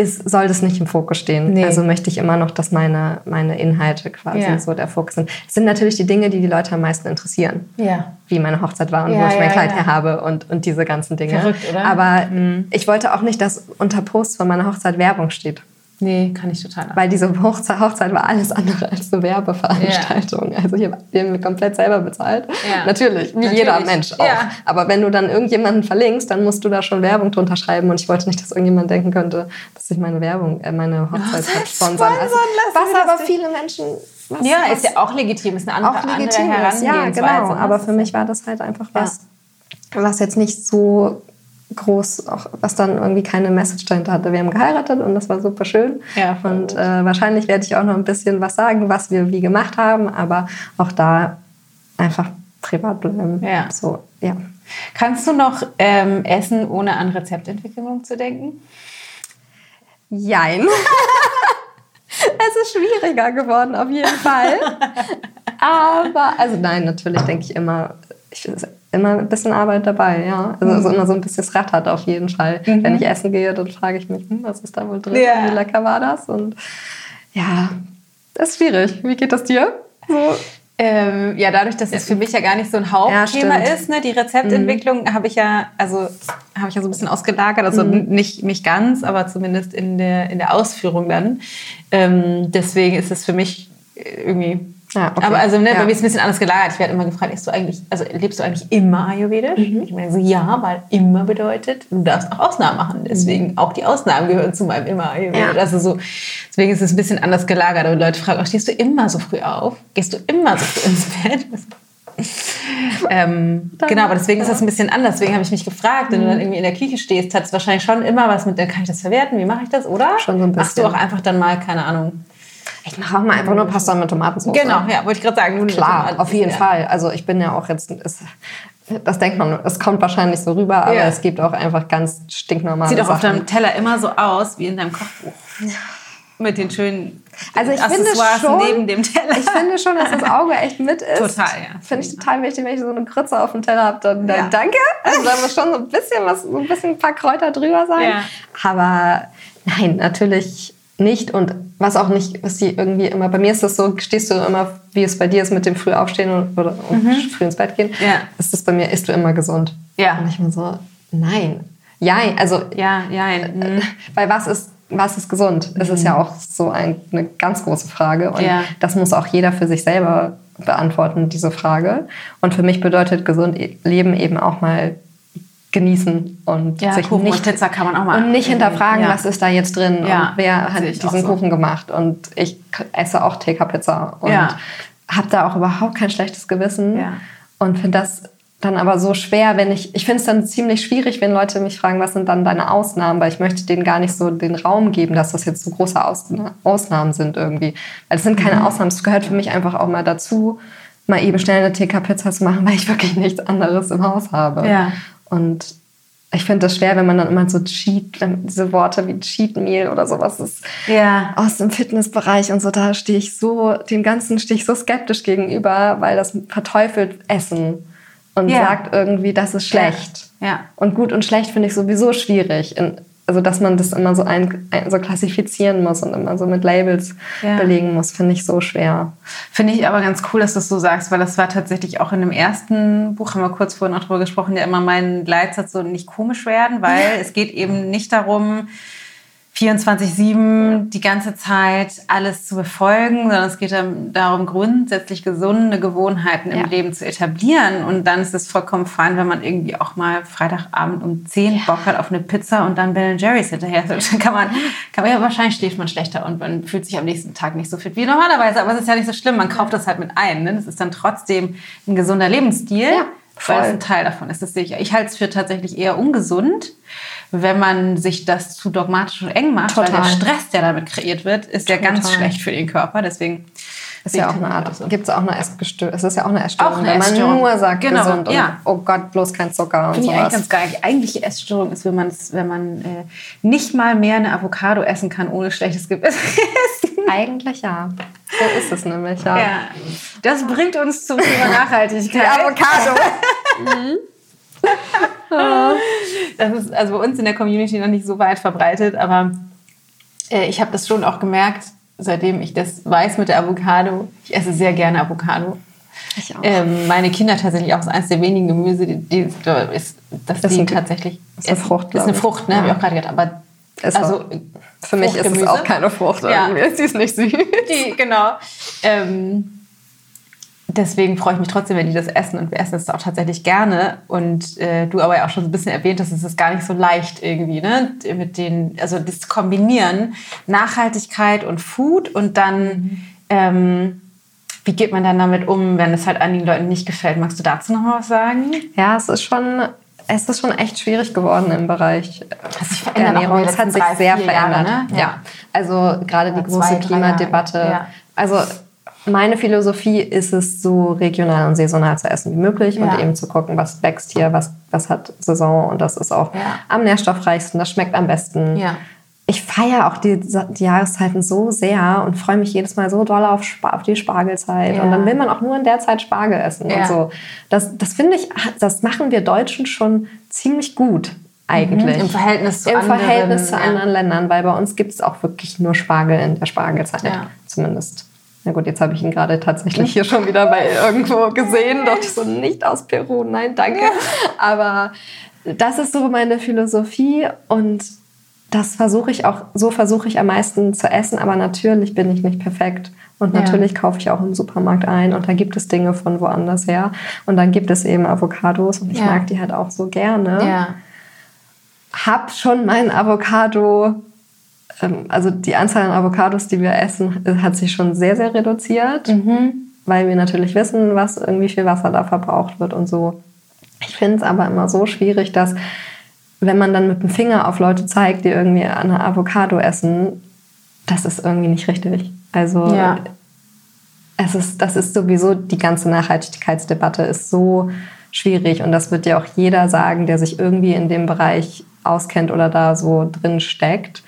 S2: ist, soll das nicht im Fokus stehen. Nee. Also möchte ich immer noch, dass meine, meine Inhalte quasi ja. so der Fokus sind. Es sind natürlich die Dinge, die die Leute am meisten interessieren. Ja. Wie meine Hochzeit war und ja, wo ich mein Kleid her habe und, und diese ganzen Dinge.
S1: Verrückt, oder?
S2: Aber mhm. ich wollte auch nicht, dass unter Posts von meiner Hochzeit Werbung steht.
S1: Nee, kann ich total.
S2: Weil diese Hochzeit, war alles andere als eine Werbeveranstaltung. Ja. Also ich habe mir komplett selber bezahlt. Ja. Natürlich, wie Natürlich. jeder Mensch auch. Ja. Aber wenn du dann irgendjemanden verlinkst, dann musst du da schon Werbung drunter schreiben. Und ich wollte nicht, dass irgendjemand denken könnte, dass ich meine Werbung, äh, meine Hochzeit oh, sponsern. Also, was aber viele Menschen
S1: was, ja, was, ist ja auch legitim, ist eine andere, auch legitim andere Herangehensweise. Ja, genau.
S2: Aber für mich war das halt einfach was, was jetzt nicht so groß, auch was dann irgendwie keine Message dahinter hatte. Wir haben geheiratet und das war super schön. Ja, und äh, wahrscheinlich werde ich auch noch ein bisschen was sagen, was wir wie gemacht haben, aber auch da einfach privat bleiben. Ja. So, ja.
S1: Kannst du noch ähm, essen, ohne an Rezeptentwicklung zu denken?
S2: Jein. <laughs> es ist schwieriger geworden, auf jeden Fall. <laughs> Aber, also nein, natürlich denke ich immer, ich finde es immer ein bisschen Arbeit dabei, ja. Also, also, immer so ein bisschen das Rad hat auf jeden Fall. Mhm. Wenn ich essen gehe, dann frage ich mich, hm, was ist da wohl drin? Ja. Wie lecker war das? Und ja, das ist schwierig. Wie geht das dir?
S1: So. Ähm, ja, dadurch, dass es für mich ja gar nicht so ein Hauptthema ja, ist, ne, die Rezeptentwicklung mhm. habe ich ja, also habe ich ja so ein bisschen ausgelagert, also mhm. nicht, nicht ganz, aber zumindest in der, in der Ausführung dann. Ähm, deswegen ist es für mich irgendwie ja, okay. Aber also, ne, ja. bei mir ist es ein bisschen anders gelagert. Ich werde immer gefragt, lebst du eigentlich, also lebst du eigentlich immer Ayurvedisch? Mhm. Ich meine so, ja, weil immer bedeutet, du darfst auch Ausnahmen machen. Deswegen mhm. auch die Ausnahmen gehören zu meinem immer Ayurvedisch. Ja. Also so, deswegen ist es ein bisschen anders gelagert. Aber Leute fragen auch, stehst du immer so früh auf? Gehst du immer so früh ins Bett? <laughs> ähm, genau, aber deswegen ist das ein bisschen anders. Deswegen habe ich mich gefragt, wenn du dann mhm. irgendwie in der Küche stehst, hat es wahrscheinlich schon immer was mit, kann ich das verwerten? Wie mache ich das? Oder?
S2: Schon so ein bisschen.
S1: Machst du auch einfach dann mal, keine Ahnung,
S2: ich mache auch mal einfach nur Pasta mit Tomatensauce.
S1: Genau, ja, wollte ich gerade sagen.
S2: Klar, auf jeden ja. Fall. Also ich bin ja auch jetzt, ist, das denkt man, es kommt wahrscheinlich so rüber, aber ja. es gibt auch einfach ganz stinknormale
S1: Sieht auch auf deinem Teller immer so aus wie in deinem Kochbuch. Ja. Mit den schönen
S2: also ich finde schon, neben dem Teller. Ich finde schon, dass das Auge echt mit ist. Total, ja. Finde ich total wichtig, wenn ich so eine Grütze auf dem Teller habe, dann, dann ja. danke. Also da muss schon so ein bisschen was, so ein bisschen ein paar Kräuter drüber sein. Ja. Aber nein, natürlich nicht und was auch nicht, was sie irgendwie immer, bei mir ist das so, stehst du immer, wie es bei dir ist mit dem früh aufstehen und, oder und mhm. früh ins Bett gehen, ja. ist das bei mir, isst du immer gesund. Ja. Und ich mir so, nein. Ja, also,
S1: ja, ja. Mhm.
S2: Weil was ist, was ist gesund? Das mhm. ist ja auch so ein, eine ganz große Frage und ja. das muss auch jeder für sich selber beantworten, diese Frage. Und für mich bedeutet gesund leben eben auch mal genießen und
S1: ja, sich Kuchen nicht, und Pizza kann man auch mal
S2: und nicht hinterfragen, ja. was ist da jetzt drin ja, und wer hat diesen so. Kuchen gemacht und ich esse auch TK Pizza und habe da auch überhaupt kein schlechtes Gewissen Und finde das dann aber so schwer, wenn ich, ich finde es dann ziemlich schwierig, wenn Leute mich fragen, was sind dann deine Ausnahmen, weil ich möchte denen gar nicht so den Raum geben, dass das jetzt so große Ausna Ausnahmen sind irgendwie. Weil es sind keine mhm. Ausnahmen, es gehört für mich einfach auch mal dazu, mal eben schnell eine TK-Pizza zu machen, <laughs> weil ich wirklich nichts anderes im Haus habe.
S1: Ja.
S2: Und ich finde das schwer, wenn man dann immer so Cheat, diese Worte wie Cheat Meal oder sowas ist
S1: ja.
S2: aus dem Fitnessbereich und so, da stehe ich so, dem Ganzen stehe ich so skeptisch gegenüber, weil das verteufelt Essen und ja. sagt irgendwie, das ist schlecht.
S1: Ja.
S2: Und gut und schlecht finde ich sowieso schwierig. In, also, dass man das immer so, ein, ein, so klassifizieren muss und immer so mit Labels ja. belegen muss, finde ich so schwer.
S1: Finde ich aber ganz cool, dass du das so sagst, weil das war tatsächlich auch in dem ersten Buch, haben wir kurz vorhin noch drüber gesprochen, ja immer mein Leitsatz so nicht komisch werden, weil <laughs> es geht eben nicht darum, 24-7 die ganze Zeit alles zu befolgen, sondern es geht darum, grundsätzlich gesunde Gewohnheiten im ja. Leben zu etablieren. Und dann ist es vollkommen fein, wenn man irgendwie auch mal Freitagabend um 10 ja. Bock hat auf eine Pizza und dann Ben Jerry's hinterher. Dann kann man, kann man ja wahrscheinlich schläft man schlechter und man fühlt sich am nächsten Tag nicht so fit wie normalerweise. Aber es ist ja nicht so schlimm, man kauft das halt mit ein. Ne? Das ist dann trotzdem ein gesunder Lebensstil, ja, weil es ein Teil davon ist. Das sehe ich. Ich halte es für tatsächlich eher ungesund wenn man sich das zu dogmatisch und eng macht, Total. weil der Stress, der damit kreiert wird, ist Total. ja ganz schlecht für den Körper. Deswegen
S2: ist ja auch eine Art, so. gibt es auch eine Essgestörung. Es ist ja auch eine Essstörung, auch eine wenn man Essstörung. nur sagt genau. gesund und ja. oh Gott, bloß kein Zucker und
S1: Finde sowas. Ich eigentlich ganz geil. Die eigentliche Essstörung ist, wenn man, wenn man äh, nicht mal mehr eine Avocado essen kann, ohne schlechtes Gewissen. <laughs>
S2: eigentlich ja. So ist es nämlich, ja. ja.
S1: Das bringt uns zum Thema Nachhaltigkeit. Die
S2: Avocado. mhm.
S1: das ist also bei uns in der Community noch nicht so weit verbreitet, aber äh, ich habe das schon auch gemerkt, seitdem ich das weiß mit der Avocado. Ich esse sehr gerne Avocado.
S2: Ich auch.
S1: Ähm, meine Kinder tatsächlich auch, ist eines der wenigen Gemüse, die, die ist, dass das die tatsächlich.
S2: Ist eine Frucht.
S1: Ist eine Frucht, ne? Ja. Habe ich auch gerade gedacht. Aber
S2: ist also, für mich ist es auch keine Frucht.
S1: Ja. <laughs>
S2: Sie ist nicht süß.
S1: Die, genau. Ähm, deswegen freue ich mich trotzdem, wenn die das essen und wir essen es auch tatsächlich gerne. Und äh, du aber ja auch schon so ein bisschen erwähnt hast, es ist gar nicht so leicht irgendwie, ne? Mit den, also das Kombinieren Nachhaltigkeit und Food und dann mhm. ähm, wie geht man dann damit um, wenn es halt einigen Leuten nicht gefällt? Magst du dazu noch mal was sagen?
S2: Ja, es ist schon es ist schon echt schwierig geworden im Bereich
S1: der Ernährung. Es hat sich sehr verändert. Jahre, ne?
S2: ja. ja. also gerade die große zwei, Klimadebatte. Ja. Also meine Philosophie ist es, so regional und saisonal zu essen wie möglich ja. und eben zu gucken, was wächst hier, was, was hat Saison und das ist auch ja. am nährstoffreichsten, das schmeckt am besten.
S1: Ja.
S2: Ich feiere auch die, die, Jahreszeiten so sehr und freue mich jedes Mal so doll auf, auf die Spargelzeit. Und dann will man auch nur in der Zeit Spargel essen und so. Das, das finde ich, das machen wir Deutschen schon ziemlich gut eigentlich. Mhm.
S1: Im Verhältnis zu,
S2: Im
S1: anderen,
S2: Verhältnis zu anderen Ländern, weil bei uns gibt es auch wirklich nur Spargel in der Spargelzeit, zumindest. Na gut, jetzt habe ich ihn gerade tatsächlich hier schon wieder bei irgendwo <laughs> gesehen. Doch so nicht aus Peru, nein, danke. Aber das ist so meine Philosophie und das versuche ich auch, so versuche ich am meisten zu essen. Aber natürlich bin ich nicht perfekt. Und natürlich ja. kaufe ich auch im Supermarkt ein und da gibt es Dinge von woanders her. Und dann gibt es eben Avocados und ich ja. mag die halt auch so gerne.
S1: Ja.
S2: Hab schon mein Avocado also die Anzahl an Avocados, die wir essen, äh, hat sich schon sehr, sehr reduziert, mhm. weil wir natürlich wissen, was irgendwie viel Wasser da verbraucht wird und so. Ich finde es aber immer so schwierig, dass wenn man dann mit dem Finger auf Leute zeigt, die irgendwie eine Avocado essen, das ist irgendwie nicht richtig. Also ja. es ist, das ist sowieso die ganze Nachhaltigkeitsdebatte ist so schwierig und das wird ja auch jeder sagen, der sich irgendwie in dem Bereich auskennt oder da so drin steckt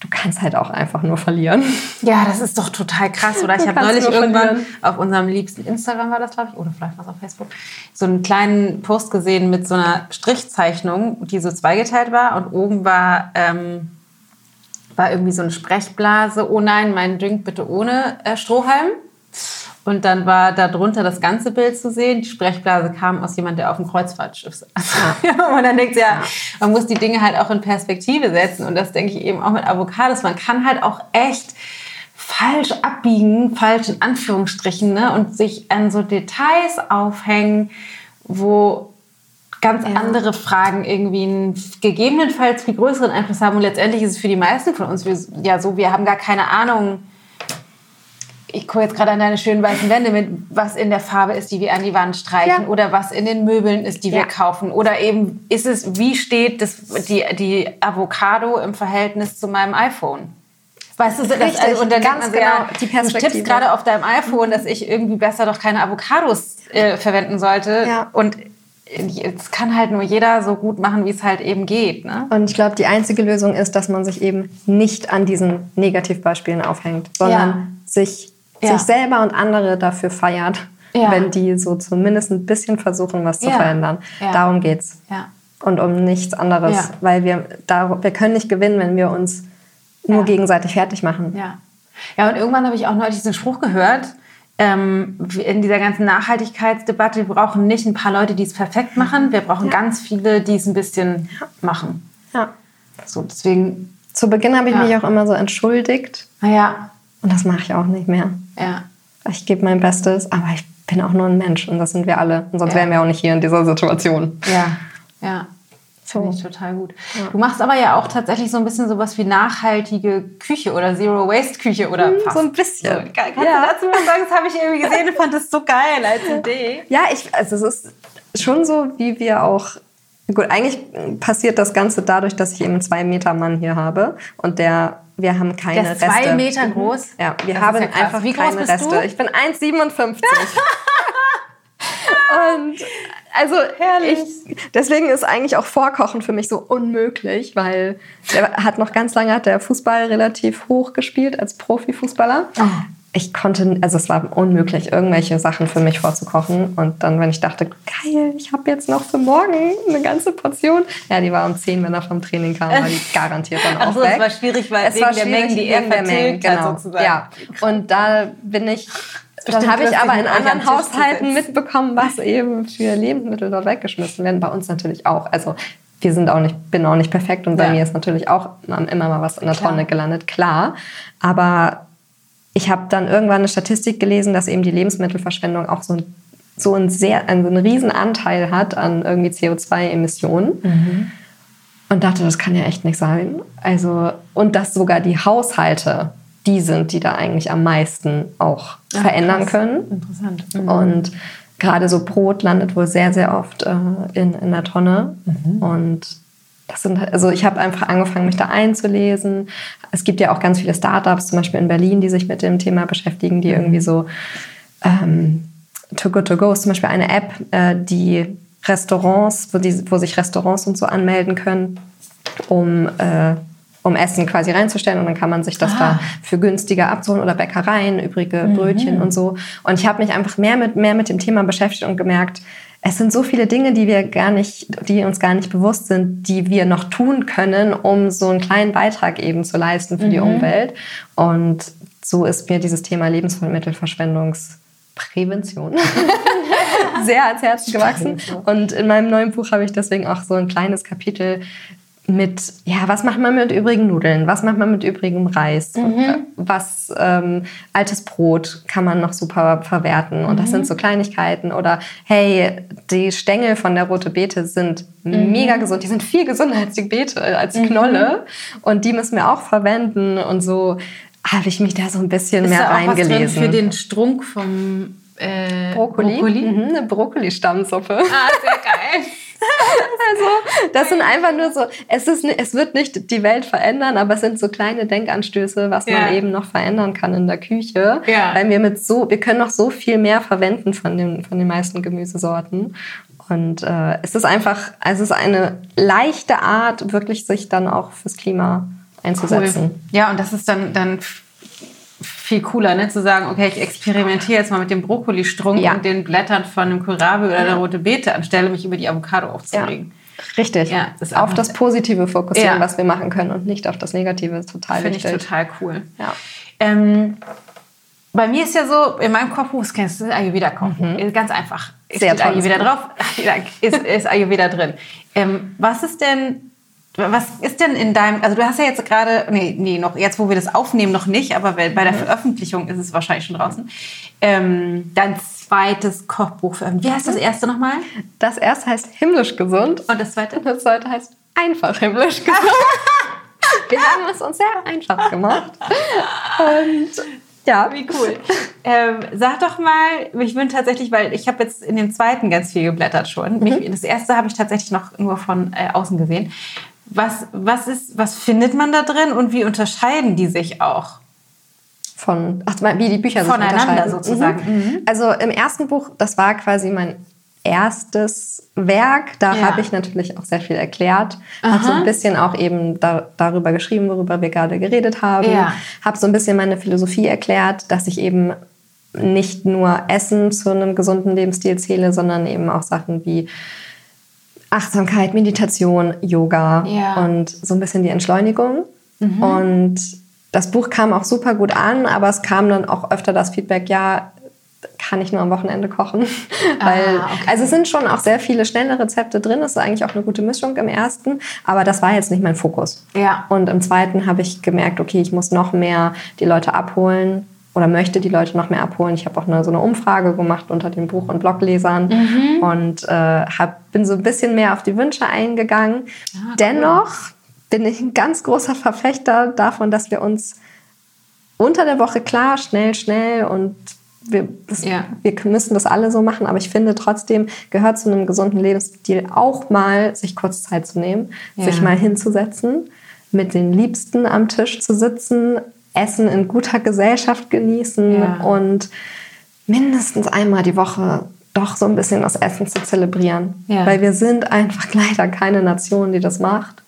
S2: du kannst halt auch einfach nur verlieren.
S1: Ja, das ist doch total krass, oder? Ich habe neulich irgendwann verlieren. auf unserem liebsten Instagram war das, glaube ich, oder vielleicht war es auf Facebook, so einen kleinen Post gesehen mit so einer Strichzeichnung, die so zweigeteilt war und oben war, ähm, war irgendwie so eine Sprechblase. Oh nein, mein Drink bitte ohne äh, Strohhalm. Und dann war da drunter das ganze Bild zu sehen. Die Sprechblase kam aus jemand, der auf dem Kreuzfahrtschiff saß. Also, <laughs> und dann denkt ja, man muss die Dinge halt auch in Perspektive setzen. Und das denke ich eben auch mit Avocados. Man kann halt auch echt falsch abbiegen, falsch in Anführungsstrichen, ne? und sich an so Details aufhängen, wo ganz ja. andere Fragen irgendwie einen gegebenenfalls viel größeren Einfluss haben. Und letztendlich ist es für die meisten von uns ja so, wir haben gar keine Ahnung, ich gucke jetzt gerade an deine schönen weißen Wände mit, was in der Farbe ist, die wir an die Wand streichen
S2: Ja.
S1: oder was in den Möbeln ist, die wir
S2: Ja.
S1: kaufen oder eben ist es, wie steht das, die, die Avocado im Verhältnis zu meinem iPhone? Weißt du, das,
S2: Richtig,
S1: also, und dann
S2: ganz
S1: denkt man so,
S2: genau,
S1: ja,
S2: die
S1: du
S2: Perspektive.
S1: tippst gerade auf deinem iPhone, dass ich irgendwie besser doch keine Avocados äh, verwenden sollte.
S2: Ja.
S1: Und es kann halt nur jeder so gut machen, wie es halt eben geht. Ne?
S2: Und ich glaube, die einzige Lösung ist, dass man sich eben nicht an diesen Negativbeispielen aufhängt, sondern
S1: Ja.
S2: sich,
S1: Ja.
S2: sich selber und andere dafür feiert,
S1: Ja.
S2: wenn die so zumindest ein bisschen versuchen, was zu
S1: Ja.
S2: verändern.
S1: Ja.
S2: Darum geht's.
S1: Ja.
S2: Und um nichts anderes.
S1: Ja.
S2: Weil wir, da, wir können nicht gewinnen, wenn wir uns nur
S1: Ja.
S2: gegenseitig fertig machen.
S1: Ja. Ja, und irgendwann habe ich auch neulich diesen Spruch gehört, ähm, in dieser ganzen Nachhaltigkeitsdebatte, wir brauchen nicht ein paar Leute, die es perfekt machen, wir brauchen ganz viele, die es ein bisschen machen.
S2: Ja.
S1: So, deswegen,
S2: Zu Beginn habe ich
S1: Ja.
S2: mich auch immer so entschuldigt.
S1: naja,
S2: Und das mache ich auch nicht mehr.
S1: ja.
S2: Ich gebe mein Bestes, aber ich bin auch nur ein Mensch und das sind wir alle. Und sonst
S1: Ja.
S2: wären wir auch nicht hier in dieser Situation.
S1: Ja, ja. Finde ich total gut. Du machst aber ja auch tatsächlich so ein bisschen sowas wie nachhaltige Küche oder Zero-Waste-Küche oder fast.
S2: so ein bisschen.
S1: So, Kannst
S2: Ja.
S1: du dazu was sagen? Das habe ich irgendwie gesehen und fand das so geil als Idee.
S2: Ja, ich, also es ist schon so, wie wir auch. Gut, eigentlich passiert das Ganze dadurch, dass ich eben einen zwei Meter Mann hier habe und der, wir haben keine
S1: Der ist
S2: Reste.
S1: zwei Meter groß?
S2: Ja, wir
S1: Das
S2: haben
S1: ja
S2: einfach
S1: Wie groß
S2: keine
S1: bist
S2: Reste.
S1: du?
S2: Ich bin 1,57. <laughs> und also ich, deswegen ist eigentlich auch Vorkochen für mich so unmöglich, weil der hat noch ganz lange hat der Fußball relativ hoch gespielt als Profifußballer.
S1: Oh.
S2: Ich konnte, also es war unmöglich, irgendwelche Sachen für mich vorzukochen. Und dann, wenn ich dachte, geil, ich habe jetzt noch für morgen eine ganze Portion. Ja, die war um 10, wenn er vom Training kam, war die <laughs> garantiert dann auch
S1: so,
S2: weg.
S1: es war schwierig, weil
S2: Es
S1: wegen
S2: war
S1: der Mengen, die er
S2: Mengen,
S1: vertilgt hat,
S2: genau.
S1: sozusagen.
S2: Ja, und da bin ich, dann habe ich aber in anderen Haushalten mitbekommen, was eben für Lebensmittel dort weggeschmissen werden. Bei uns natürlich auch. Also wir sind auch nicht, bin auch nicht perfekt und bei
S1: Ja.
S2: mir ist natürlich auch immer mal was in der. Tonne gelandet, klar. Aber ich habe dann irgendwann eine Statistik gelesen, dass eben die Lebensmittelverschwendung auch so ein, so ein sehr, einen, so einen riesen Anteil hat an irgendwie CO2-Emissionen. Und dachte, das kann ja echt nicht sein. Also, und dass sogar die Haushalte die sind, die da eigentlich am meisten auch
S1: Ach,
S2: verändern
S1: krass.
S2: können.
S1: Interessant. Mhm.
S2: Und gerade so Brot landet wohl sehr, sehr oft äh, in, in der Tonne. Und das sind, halt- also ich habe einfach angefangen, mich da einzulesen. Es gibt ja auch ganz viele Startups, zum Beispiel in Berlin, die sich mit dem Thema beschäftigen, die irgendwie so ähm, Too Good To Go ist zum Beispiel eine App, äh, die Restaurants, wo, die, wo sich Restaurants und so anmelden können, um, äh, um Essen quasi reinzustellen. Und dann kann man sich das da für günstiger abholen oder Bäckereien, übrige Brötchen und so. Und ich habe mich einfach mehr mit, mehr mit dem Thema beschäftigt und gemerkt, es sind so viele Dinge, die wir gar nicht, die uns gar nicht bewusst sind, die wir noch tun können, um so einen kleinen Beitrag eben zu leisten für die Umwelt. Und so ist mir dieses Thema Lebensmittelverschwendungsprävention <laughs> sehr ans Herz gewachsen. Und in meinem neuen Buch habe ich deswegen auch so ein kleines Kapitel mit, ja, was macht man mit übrigen Nudeln? Was macht man mit übrigem Reis? Was ähm, altes Brot kann man noch super verwerten? Und das sind so Kleinigkeiten. Oder hey, die Stängel von der rote Beete sind mega gesund. Die sind viel gesünder als die Beete, äh, als die Knolle. Und die müssen wir auch verwenden. Und so habe ich mich da so ein bisschen
S1: Ist
S2: mehr
S1: da auch was drin
S2: reingelesen.
S1: für den Strunk vom äh,
S2: Brokkoli.
S1: Brokkoli?
S2: Mhm, eine Brokkoli-Stammsuppe.
S1: Ah, sehr geil. <laughs>
S2: Also, das sind einfach nur so, es, ist, es wird nicht die Welt verändern, aber es sind so kleine Denkanstöße, was
S1: Ja.
S2: man eben noch verändern kann in der Küche.
S1: Ja.
S2: Weil wir mit so, wir können noch so viel mehr verwenden von den, von den meisten Gemüsesorten. Und äh, es ist einfach, also es ist eine leichte Art, wirklich sich dann auch fürs Klima einzusetzen.
S1: Cool. Ja, und das ist dann, dann viel cooler, ne? zu sagen, okay, ich experimentiere jetzt mal mit dem Brokkolistrunk
S2: Ja.
S1: und den Blättern von einem Kohlrabi oder einer rote Beete, anstelle mich über die Avocado aufzuregen.
S2: Richtig.
S1: Ja, das ist
S2: auf das Positive fokussieren,
S1: Ja.
S2: was wir machen können und nicht auf das Negative. ist total
S1: Finde ich
S2: wichtig.
S1: total cool.
S2: Ja.
S1: Ähm, bei mir ist ja so, in meinem Kochbuch, das kennst du, ist Ayurveda kochen. Ist Ganz einfach.
S2: Mhm. Sehr
S1: steht Ayurveda drauf. <laughs> Ist, ist Ayurveda drin. Ähm, was ist denn, was ist denn in deinem, also du hast ja jetzt gerade, nee, nee, noch, jetzt wo wir das aufnehmen, noch nicht, aber bei der
S2: Mhm.
S1: Veröffentlichung ist es wahrscheinlich schon draußen. Ähm, dein zweites Kochbuch veröffentlicht. Wie heißt das erste nochmal?
S2: Das erste heißt himmlisch gesund
S1: Und das zweite?
S2: Das zweite heißt einfach himmlisch gesund. <laughs> Wir haben es uns sehr einfach gemacht. Und Ja.
S1: Wie cool. Ähm, sag doch mal, ich bin tatsächlich, weil ich habe jetzt in dem zweiten ganz viel geblättert schon. Mich, das erste habe ich tatsächlich noch nur von äh, außen gesehen. Was, was, ist, was findet man da drin und wie unterscheiden die sich auch?
S2: Von, ach, wie die Bücher sich
S1: Voneinander
S2: unterscheiden.
S1: sozusagen.
S2: Mhm. Also im ersten Buch, das war quasi mein erstes Werk. Da
S1: Ja.
S2: habe ich natürlich auch sehr viel erklärt. Habe so ein bisschen auch eben da, darüber geschrieben, worüber wir gerade geredet haben.
S1: Ja.
S2: Habe so ein bisschen meine Philosophie erklärt, dass ich eben nicht nur Essen zu einem gesunden Lebensstil zähle, sondern eben auch Sachen wie Achtsamkeit, Meditation, Yoga
S1: Ja. Mhm.
S2: und so ein bisschen die Entschleunigung. Und das Buch kam auch super gut an, aber es kam dann auch öfter das Feedback, ja, kann ich nur am Wochenende kochen. <laughs> Weil,
S1: Ah, okay.
S2: Also es sind schon auch sehr viele schnelle Rezepte drin. Es ist eigentlich auch eine gute Mischung im ersten, aber das war jetzt nicht mein Fokus.
S1: Ja.
S2: Und im zweiten habe ich gemerkt, okay, ich muss noch mehr die Leute abholen oder möchte die Leute noch mehr abholen. Ich habe auch eine, so eine Umfrage gemacht unter den Buch- und Bloglesern
S1: Mhm.
S2: und äh, hab, bin so ein bisschen mehr auf die Wünsche eingegangen.
S1: Ah,
S2: Dennoch bin ich ein ganz großer Verfechter davon, dass wir uns unter der Woche klar, schnell, schnell und wir, das,
S1: Ja.
S2: wir müssen das alle so machen, aber ich finde trotzdem gehört zu einem gesunden Lebensstil auch mal, sich kurz Zeit zu nehmen,
S1: Ja.
S2: sich mal hinzusetzen, mit den Liebsten am Tisch zu sitzen, Essen in guter Gesellschaft genießen
S1: Ja.
S2: und mindestens einmal die Woche doch so ein bisschen das Essen zu zelebrieren.
S1: Ja.
S2: Weil wir sind einfach <laughs> leider keine Nation, die das macht.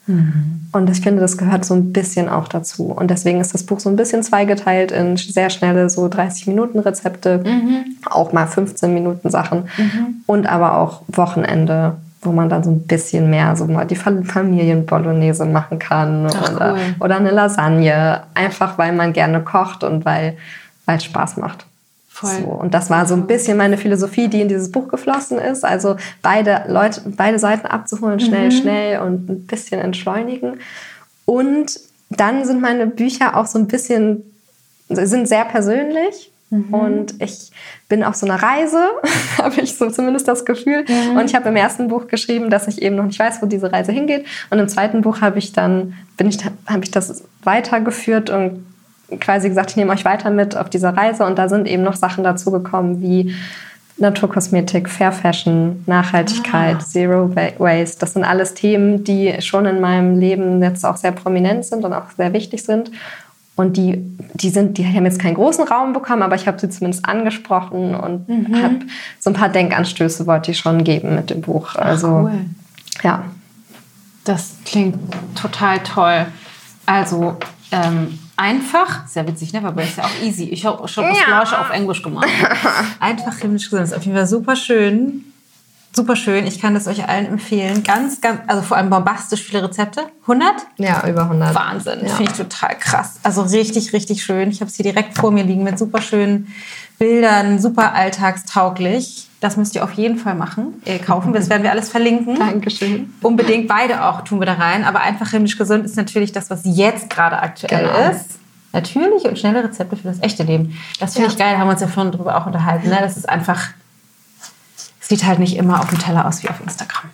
S2: Und ich finde, das gehört so ein bisschen auch dazu. Und deswegen ist das Buch so ein bisschen zweigeteilt in sehr schnelle, so 30-Minuten-Rezepte, auch mal 15-Minuten-Sachen und aber auch Wochenende, wo man dann so ein bisschen mehr so mal die Fam- Familienbolognese machen kann
S1: Ach,
S2: oder,
S1: cool.
S2: oder eine Lasagne, einfach weil man gerne kocht und weil weil es Spaß macht. So, und das war so ein bisschen meine Philosophie, die in dieses Buch geflossen ist. Also beide Leute, beide Seiten abzuholen, schnell,
S1: Mhm.
S2: schnell und ein bisschen entschleunigen. Und dann sind meine Bücher auch so ein bisschen, sind sehr persönlich.
S1: Mhm.
S2: Und ich bin auf so einer Reise, <laughs> habe ich so zumindest das Gefühl.
S1: Mhm.
S2: Und ich habe im ersten Buch geschrieben, dass ich eben noch nicht weiß, wo diese Reise hingeht. Und im zweiten Buch habe ich dann, bin ich, habe ich das weitergeführt und quasi gesagt, ich nehme euch weiter mit auf dieser Reise. Und da sind eben noch Sachen dazugekommen wie Naturkosmetik, Fair Fashion, Nachhaltigkeit,
S1: Ah.
S2: Zero Wa- Waste. Das sind alles Themen, die schon in meinem Leben jetzt auch sehr prominent sind und auch sehr wichtig sind. Und die, die, sind, die haben jetzt keinen großen Raum bekommen, aber ich habe sie zumindest angesprochen und
S1: Mhm.
S2: habe so ein paar Denkanstöße wollte ich schon geben mit dem Buch. Also
S1: cool.
S2: ja.
S1: Das klingt total toll. Also ähm, einfach, sehr witzig, ne? Aber ist ja auch easy. Ich habe schon das
S2: Ja.
S1: Auf Englisch gemacht. <laughs> Einfach himmlisch gesund. Das ist auf jeden Fall super schön. Super schön. Ich kann das euch allen empfehlen. Ganz, ganz, also vor allem bombastisch viele Rezepte. 100?
S2: Ja, über 100.
S1: Wahnsinn.
S2: Ja.
S1: Finde ich total krass. Also richtig, richtig schön. Ich habe es hier direkt vor mir liegen mit super schönen Bildern, super alltagstauglich. Das müsst ihr auf jeden Fall machen, äh, kaufen. Das werden wir alles verlinken.
S2: Dankeschön.
S1: Unbedingt beide auch tun wir da rein. Aber einfach himmlisch gesund ist natürlich das, was jetzt gerade aktuell
S2: Genau.
S1: ist. Natürlich und schnelle Rezepte für das echte Leben. Das finde
S2: Ja.
S1: ich geil, haben wir uns ja vorhin drüber auch unterhalten. Ne? Das ist einfach, sieht halt nicht immer auf dem Teller aus wie auf Instagram.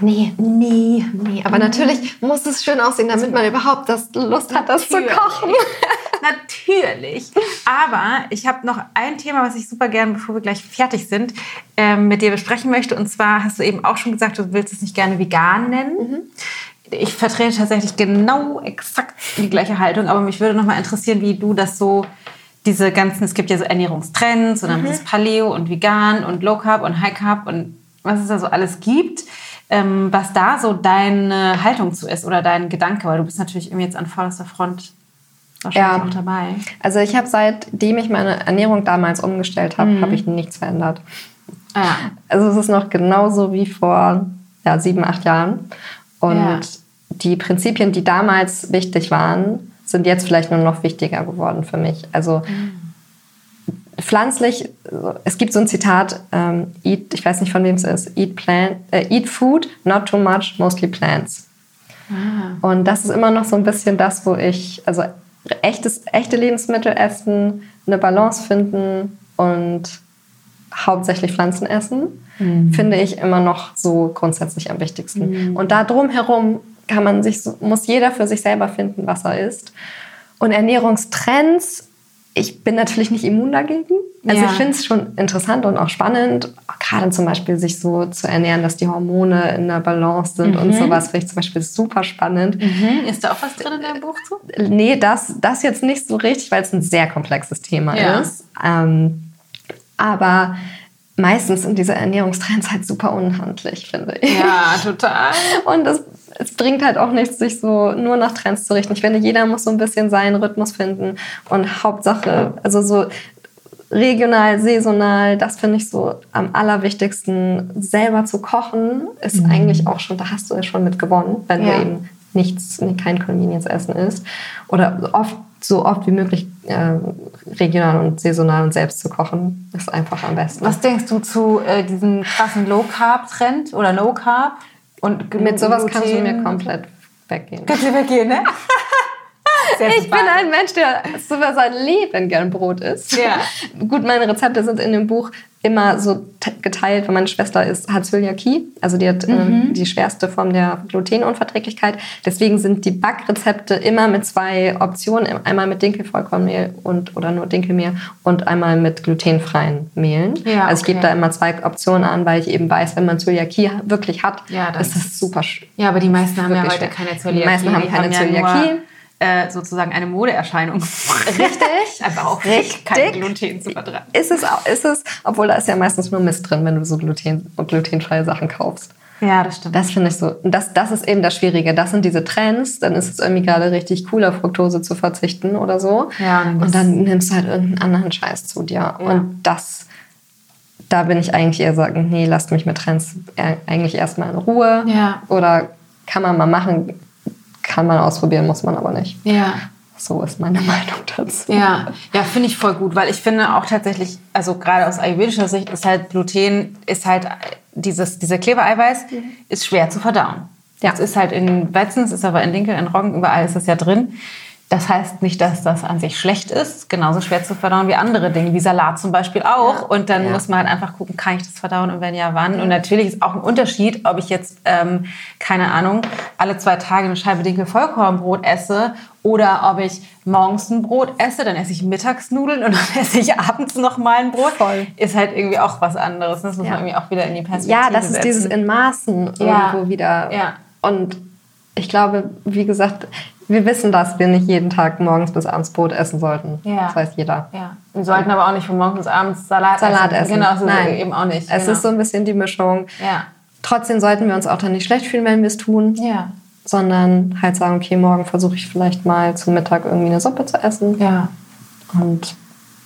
S2: Nee. Nee. Nee, aber natürlich muss es schön aussehen, damit man überhaupt das Lust hat, das zu kochen. <laughs>
S1: Natürlich. Aber ich habe noch ein Thema, was ich super gerne, bevor wir gleich fertig sind, ähm, mit dir besprechen möchte. Und zwar hast du eben auch schon gesagt, du willst es nicht gerne vegan nennen. Ich vertrete tatsächlich genau exakt die gleiche Haltung, aber mich würde noch mal interessieren, wie du das so, diese ganzen, es gibt ja so Ernährungstrends und dann ist es Paleo und vegan und Low Carb und High Carb und was es da so alles gibt, ähm, was da so deine Haltung zu ist oder dein Gedanke, weil du bist natürlich jetzt an vorderster Front wahrscheinlich
S2: Ja.
S1: auch dabei.
S2: Also ich habe seitdem ich meine Ernährung damals umgestellt habe, habe ich nichts verändert.
S1: Ah, ja.
S2: Also es ist noch genauso wie vor ja, sieben, acht Jahren. Und
S1: Ja.
S2: die Prinzipien, die damals wichtig waren, sind jetzt vielleicht nur noch wichtiger geworden für mich. Also pflanzlich, es gibt so ein Zitat, ähm, eat, ich weiß nicht von wem es ist, eat, plant, äh, eat food, not too much, mostly plants. Und das ist immer noch so ein bisschen das, wo ich, also echtes, echte Lebensmittel essen, eine Balance finden und hauptsächlich Pflanzen essen, finde ich immer noch so grundsätzlich am wichtigsten. Und da drumherum kann man sich, muss jeder für sich selber finden, was er isst. Und Ernährungstrends ich bin natürlich nicht immun dagegen. Also
S1: Ja.
S2: ich finde es schon interessant und auch spannend, gerade zum Beispiel sich so zu ernähren, dass die Hormone in der Balance sind und sowas, finde ich zum Beispiel super spannend.
S1: Hm, Ist da auch was drin in deinem Buch zu?
S2: Nee, das, das jetzt nicht so richtig, weil es ein sehr komplexes Thema
S1: Ja.
S2: ist. Ähm, aber meistens sind diese Ernährungstrends halt super unhandlich, finde ich.
S1: Ja, total. <laughs>
S2: Und es, es bringt halt auch nichts, sich so nur nach Trends zu richten. Ich finde, jeder muss so ein bisschen seinen Rhythmus finden. Und Hauptsache, also so regional, saisonal, das finde ich so am allerwichtigsten. Selber zu kochen ist eigentlich auch schon, da hast du ja schon mit gewonnen, wenn
S1: Ja.
S2: du eben nichts, kein Convenience-Essen isst. Oder oft, so oft wie möglich äh, regional und saisonal und selbst zu kochen, ist einfach am besten.
S1: Was denkst du zu äh, diesem krassen Low-Carb-Trend oder No-Carb? Und
S2: Mit sowas kannst du mir komplett weggehen.
S1: Kannst du weggehen, ne? <laughs>
S2: Ich bin
S1: sympathisch.
S2: ein Mensch, der über sein Leben gern Brot isst.
S1: Ja.
S2: Gut, meine Rezepte sind in dem Buch immer so te- geteilt, weil meine Schwester ist, hat Zöliakie, also die hat ähm, die schwerste Form der Glutenunverträglichkeit. Deswegen sind die Backrezepte immer mit zwei Optionen, einmal mit Dinkelvollkornmehl und oder nur Dinkelmehl und einmal mit glutenfreien Mehlen.
S1: Ja,
S2: also ich gebe da immer zwei Optionen an, weil ich eben weiß, wenn man Zöliakie wirklich hat,
S1: Ja, das
S2: ist das super sch-
S1: Ja, aber die meisten haben ja heute
S2: schwer.
S1: keine
S2: Die
S1: Zöliakie.
S2: meisten haben keine
S1: ja
S2: Zöliakie.
S1: Nur, äh, sozusagen eine Modeerscheinung.
S2: Richtig. <laughs>
S1: Einfach auch
S2: Richtig.
S1: kein Gluten zu vertragen.
S2: Ist es, auch, ist es, obwohl da ist ja meistens nur Mist drin, wenn du so gluten, glutenfreie Sachen kaufst.
S1: Ja, das stimmt.
S2: Das finde ich so, und das, das ist eben das Schwierige. Das sind diese Trends, dann ist es irgendwie gerade richtig cool, auf Fructose zu verzichten oder so.
S1: Ja, und dann
S2: und dann nimmst du halt irgendeinen anderen Scheiß zu dir. Und das, da bin ich eigentlich eher sagen, nee, lasst mich mit Trends eher- eigentlich erstmal in Ruhe.
S1: Ja.
S2: Oder kann man mal machen, kann man ausprobieren, muss man aber nicht.
S1: ja.
S2: So ist meine <laughs> Meinung dazu.
S1: Ja, ja, finde ich voll gut, weil ich finde auch tatsächlich, also gerade aus ayurvedischer Sicht ist halt Gluten, ist halt dieses, dieser Klebereiweiß ist schwer zu verdauen.
S2: Ja.
S1: Es ist halt in Weizen, es ist aber in Dinkel, in Roggen, überall ist es ja drin. Das heißt nicht, dass das an sich schlecht ist, genauso schwer zu verdauen wie andere Dinge, wie Salat zum Beispiel auch.
S2: Ja.
S1: Und dann
S2: Ja.
S1: muss man halt einfach gucken, kann ich das verdauen und wenn ja, wann. Und natürlich ist auch ein Unterschied, ob ich jetzt, ähm, keine Ahnung, alle zwei Tage eine Scheibe Dinkel Vollkornbrot esse oder ob ich morgens ein Brot esse, dann esse ich mittags Nudeln und <laughs> dann esse ich abends noch mal ein Brot.
S2: Voll.
S1: Ist halt irgendwie auch was anderes. Das muss
S2: Ja.
S1: man irgendwie auch wieder in die Perspektive
S2: Ja, das ist
S1: setzen.
S2: dieses in Maßen
S1: Ja.
S2: irgendwo wieder.
S1: Ja.
S2: Und ich glaube, wie gesagt, wir wissen, dass wir nicht jeden Tag morgens bis abends Brot essen sollten.
S1: Ja.
S2: Das weiß jeder.
S1: Ja, wir sollten aber auch nicht von morgens bis abends Salat,
S2: Salat essen.
S1: Genau, so
S2: Nein.
S1: eben auch nicht.
S2: Es
S1: genau.
S2: ist so ein bisschen die Mischung.
S1: Ja.
S2: Trotzdem sollten wir uns auch dann nicht schlecht fühlen, wenn wir es tun,
S1: Ja.
S2: sondern halt sagen, okay, morgen versuche ich vielleicht mal zum Mittag irgendwie eine Suppe zu essen
S1: Ja.
S2: und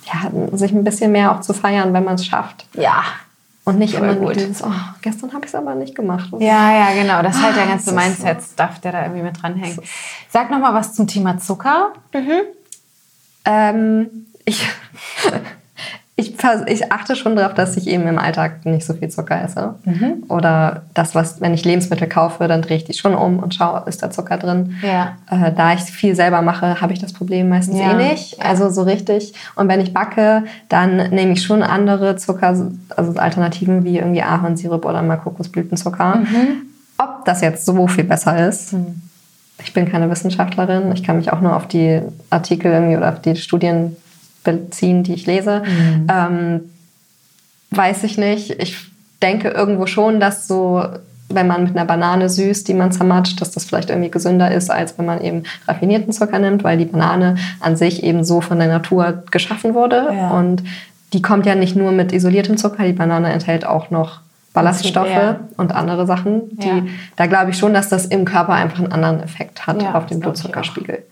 S2: ja, sich ein bisschen mehr auch zu feiern, wenn man es schafft.
S1: Ja.
S2: Und nicht
S1: Voll
S2: immer
S1: gut.
S2: dieses, oh, gestern habe ich es aber nicht gemacht.
S1: Ja, ja, genau. Das ist halt der
S2: Ah,
S1: ganze
S2: das
S1: Mindset-Stuff, der da irgendwie mit dranhängt. Sag noch mal was zum Thema Zucker.
S2: Ähm, ich, <laughs> ich, ich achte schon darauf, dass ich eben im Alltag nicht so viel Zucker esse. Oder das, was, wenn ich Lebensmittel kaufe, dann drehe ich die schon um und schaue, ist da Zucker drin.
S1: Ja.
S2: Äh, da ich viel selber mache, habe ich das Problem meistens
S1: Ja.
S2: eh nicht. Also so richtig. Und wenn ich backe, dann nehme ich schon andere Zucker, also Alternativen wie irgendwie Ahornsirup oder mal Kokosblütenzucker. Ob das jetzt so viel besser ist, ich bin keine Wissenschaftlerin. Ich kann mich auch nur auf die Artikel irgendwie oder auf die Studien beziehen, die ich lese. Ähm, weiß ich nicht. Ich denke irgendwo schon, dass so, wenn man mit einer Banane süßt, die man zermatscht, dass das vielleicht irgendwie gesünder ist, als wenn man eben raffinierten Zucker nimmt, weil die Banane an sich eben so von der Natur geschaffen wurde.
S1: Ja.
S2: Und die kommt ja nicht nur mit isoliertem Zucker, die Banane enthält auch noch Ballaststoffe
S1: Ja.
S2: und andere Sachen. Die,
S1: Ja.
S2: Da glaube ich schon, dass das im Körper einfach einen anderen Effekt hat auf den Blutzuckerspiegel.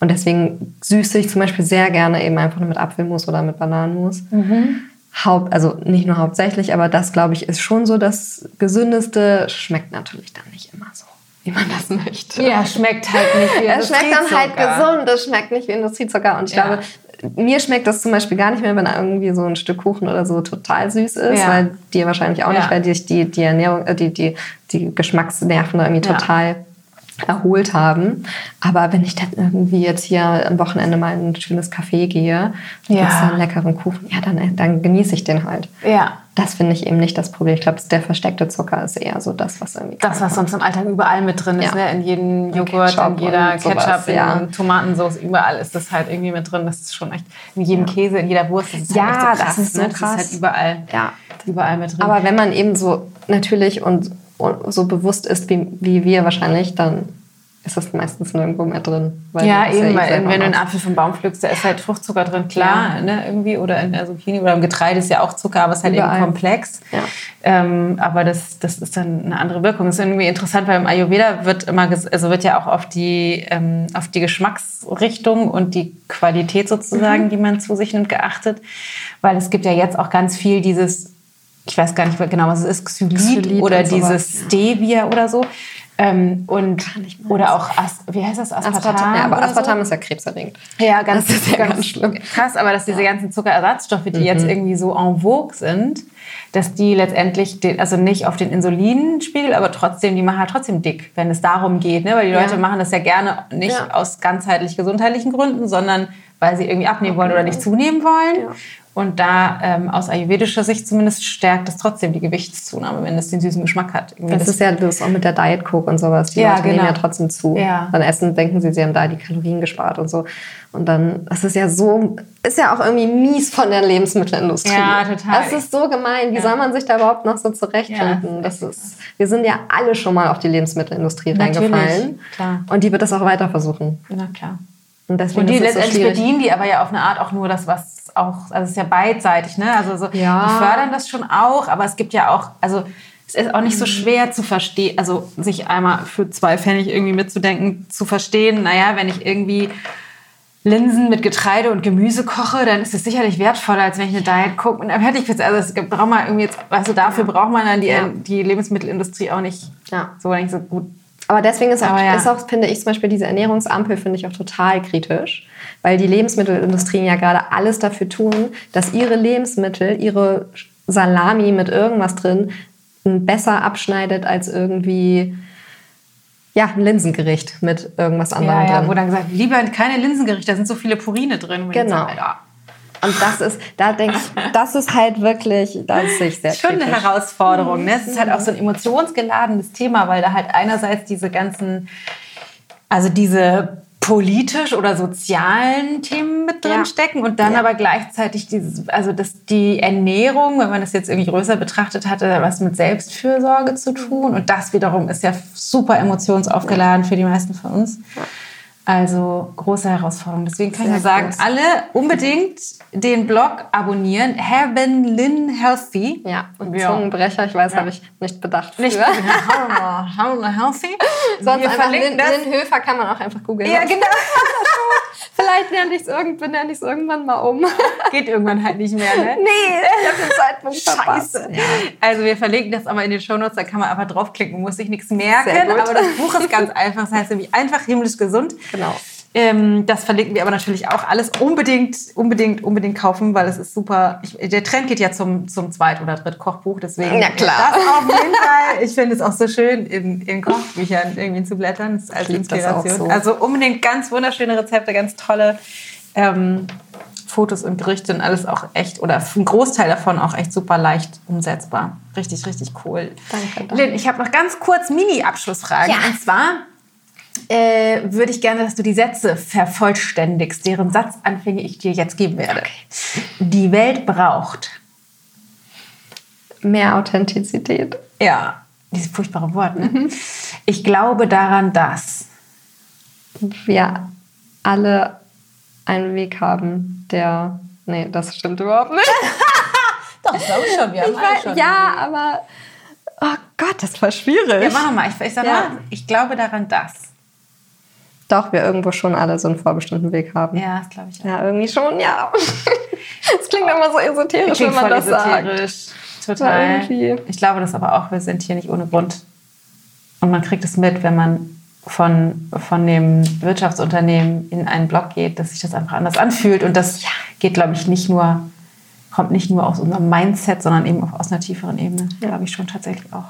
S2: Und deswegen süße ich zum Beispiel sehr gerne eben einfach nur mit Apfelmus oder mit Bananenmus.
S1: Mhm.
S2: Haupt, also nicht nur hauptsächlich, aber das glaube ich ist schon so das Gesündeste. Schmeckt natürlich dann nicht immer so, wie man das möchte.
S1: Ja, schmeckt halt nicht wie <laughs>
S2: Es schmeckt dann halt
S1: Industriezucker.
S2: gesund, es schmeckt nicht wie Industriezucker. Und ich
S1: Ja.
S2: glaube, mir schmeckt das zum Beispiel gar nicht mehr, wenn irgendwie so ein Stück Kuchen oder so total süß ist,
S1: Ja.
S2: weil dir wahrscheinlich auch
S1: Ja.
S2: nicht, weil dich die, die Ernährung, äh, die, die, die Geschmacksnerven da irgendwie total erholt haben. Aber wenn ich dann irgendwie jetzt hier am Wochenende mal in ein schönes Café gehe,
S1: Ja.
S2: ja. einen leckeren Kuchen, ja, dann, dann genieße ich den halt.
S1: Ja.
S2: Das finde ich eben nicht das Problem. Ich glaube, der versteckte Zucker ist eher so das, was irgendwie.
S1: Das, was sonst im Alltag überall mit drin ist,
S2: Ja.
S1: ne? in jedem Joghurt, in jeder Ketchup,
S2: ja.
S1: in Tomatensauce, überall ist das halt irgendwie mit drin. Das ist schon echt, in jedem Käse, in jeder Wurst, das ist
S2: Ja,
S1: halt echt so krass.
S2: das ist so
S1: ne?
S2: krass.
S1: Das ist halt überall,
S2: Ja.
S1: überall mit drin.
S2: Aber wenn man eben so natürlich und so bewusst ist wie, wie wir wahrscheinlich, dann ist das meistens nirgendwo mehr drin. weil
S1: ja, eben,
S2: eh
S1: weil wenn du einen. Apfel vom Baum pflückst, da ist halt Fruchtzucker drin, klar, ne, irgendwie, oder in der Zucchini oder im Getreide ist ja auch Zucker, aber es ist halt
S2: Überall.
S1: eben komplex.
S2: Ja.
S1: Ähm, aber das, das ist dann eine andere Wirkung. Das ist irgendwie interessant, weil im Ayurveda wird immer, also wird ja auch auf die, ähm, auf die Geschmacksrichtung und die Qualität sozusagen,
S2: Mhm.
S1: die man zu sich nimmt, geachtet. Weil es gibt ja jetzt auch ganz viel dieses, ich weiß gar nicht genau, was es ist, Xylit,
S2: Xylit
S1: oder dieses Stevia oder so. Ähm, und, oder auch, As wie heißt das, Aspartam?
S2: Aspartam, ja, aber Aspartam
S1: so?
S2: ist ja krebserregend.
S1: Ja, ganz,
S2: Das ist ja
S1: ganz,
S2: ganz schlimm.
S1: krass, aber dass diese ganzen Zuckerersatzstoffe, die jetzt
S2: Mhm.
S1: irgendwie so en vogue sind, dass die letztendlich, den, also nicht auf den Insulinspiegel, aber trotzdem, die machen halt trotzdem dick, wenn es darum geht. Ne? Weil die
S2: Ja.
S1: Leute machen das ja gerne nicht
S2: Ja.
S1: aus ganzheitlich gesundheitlichen Gründen, sondern weil sie irgendwie abnehmen wollen oder nicht zunehmen wollen.
S2: Ja.
S1: Und da ähm, aus ayurvedischer Sicht zumindest stärkt es trotzdem die Gewichtszunahme, wenn es den süßen Geschmack hat. Irgendwie
S2: Das ist ja das auch mit der Diet Coke und sowas. Die
S1: Ja,
S2: Leute nehmen
S1: genau.
S2: ja trotzdem zu.
S1: Ja.
S2: Dann essen, denken sie, sie haben da die Kalorien gespart und so. Und dann, das ist ja so, ist ja auch irgendwie mies von der Lebensmittelindustrie.
S1: Ja, total.
S2: Das ist so gemein. Wie
S1: Ja.
S2: soll man sich da überhaupt noch so
S1: Ja,
S2: zurechtfinden?
S1: das
S2: das
S1: ist,
S2: wir sind ja alle schon mal auf die Lebensmittelindustrie
S1: Natürlich,
S2: reingefallen.
S1: klar.
S2: Und die wird das auch weiter versuchen.
S1: Na klar.
S2: Und
S1: Und die
S2: so
S1: letztendlich
S2: schwierig.
S1: bedienen die aber ja auf eine Art auch nur das, was auch, also es ist ja beidseitig, ne? Also so,
S2: Ja.
S1: die fördern das schon auch, aber es gibt ja auch, also es ist auch nicht
S2: Mhm.
S1: so schwer zu verstehen, also sich einmal für zwei Pfennig irgendwie mitzudenken, zu verstehen, naja, wenn ich irgendwie Linsen mit Getreide und Gemüse koche, dann ist es sicherlich wertvoller, als wenn ich eine Diet gucke. Und dann hätte ich jetzt, also es gibt- braucht man irgendwie jetzt, also dafür braucht man dann die,
S2: Ja.
S1: die Lebensmittelindustrie auch nicht
S2: Ja.
S1: so nicht so gut.
S2: Aber deswegen ist auch,
S1: Aber ja.
S2: ist auch, finde ich, zum Beispiel diese Ernährungsampel finde ich auch total kritisch, weil die Lebensmittelindustrien ja gerade alles dafür tun, dass ihre Lebensmittel, ihre Salami mit irgendwas drin besser abschneidet als irgendwie ja, ein Linsengericht mit irgendwas anderem
S1: Ja, ja,
S2: drin.
S1: wo dann gesagt, lieber keine Linsengerichte, da sind so viele Purine drin.
S2: Genau.
S1: sage, Alter,
S2: Und das ist, da denke ich, das ist halt wirklich, das ich sehr
S1: schon eine
S2: kritisch.
S1: Herausforderung. Ne? Es ist halt auch so ein emotionsgeladenes Thema, weil da halt einerseits diese ganzen, also diese politisch oder sozialen Themen mit drin
S2: Ja.
S1: stecken und dann
S2: Ja.
S1: aber gleichzeitig dieses, also das, die Ernährung, wenn man das jetzt irgendwie größer betrachtet hatte, was mit Selbstfürsorge zu tun und das wiederum ist ja super emotionsaufgeladen für die meisten von uns. Also große Herausforderung. Deswegen kann ich
S2: Sehr
S1: nur sagen,
S2: groß.
S1: alle unbedingt den Blog abonnieren. Heaven Lynn Healthy.
S2: Ja, und
S1: Ja.
S2: Zungenbrecher, ich weiß,
S1: Ja.
S2: habe ich nicht bedacht
S1: Nicht
S2: früher.
S1: How healthy. <laughs>
S2: Sonst
S1: Wir
S2: einfach. Lin Höfer kann man auch einfach googeln.
S1: Ja, genau. <laughs> <laughs>
S2: Vielleicht nenne ich es irgendwann, nenne ich es irgendwann mal um. <laughs>
S1: Geht irgendwann halt nicht mehr, ne?
S2: nee, ich habe den Zeitpunkt verpasst.
S1: Scheiße. Also wir verlinken das aber in den Shownotes, da kann man einfach draufklicken, muss sich nichts merken. Aber das Buch ist ganz einfach, das heißt nämlich einfach himmlisch gesund.
S2: Genau.
S1: Ähm, das verlinken wir aber natürlich auch alles unbedingt, unbedingt, unbedingt kaufen, weil es ist super. Ich, der Trend geht ja zum, zum Zweit- oder Dritt-Kochbuch, deswegen.
S2: Ja, klar.
S1: Das auf jeden Fall. Ich finde es auch so schön, in, in Kochbüchern irgendwie zu blättern, das ist als Inspiration.
S2: so.
S1: Also unbedingt ganz wunderschöne Rezepte, ganz tolle ähm, Fotos und Gerichte und alles auch echt, oder ein Großteil davon auch echt super leicht umsetzbar. Richtig, richtig cool.
S2: Danke, danke.
S1: Lynn, ich habe noch ganz kurz Mini-Abschlussfragen.
S2: Ja.
S1: Und zwar äh, würde ich gerne, dass du die Sätze vervollständigst, deren Satzanfänge ich dir jetzt geben werde. Die Welt braucht.
S2: Mehr Authentizität.
S1: Ja, dieses furchtbare Wort. Ne?
S2: Mhm.
S1: Ich glaube daran, dass.
S2: Wir alle einen Weg haben, der. Nee, das stimmt überhaupt nicht. <laughs>
S1: Doch, ich glaube schon. Wir haben
S2: Ich weiß, ja, aber. Oh Gott, das war schwierig.
S1: Ja, mach nochmal. Ich, ich sag
S2: Ja.
S1: mal, ich glaube daran, dass.
S2: Doch, wir irgendwo schon alle so einen vorbestimmten Weg haben.
S1: Ja, das glaube ich. auch.
S2: Ja, irgendwie schon, ja. <laughs> Das klingt immer so esoterisch, wenn man das sagt.
S1: esoterisch.
S2: Ja,
S1: Total.
S2: irgendwie.
S1: Ich glaube das aber auch, wir sind hier nicht ohne Grund. Und man kriegt es mit, wenn man von, von dem Wirtschaftsunternehmen in einen Blog geht, dass sich das einfach anders anfühlt. Und das geht, glaube ich, nicht nur, kommt nicht nur aus unserem Mindset, sondern eben auch aus einer tieferen Ebene. Glaube ich schon tatsächlich auch.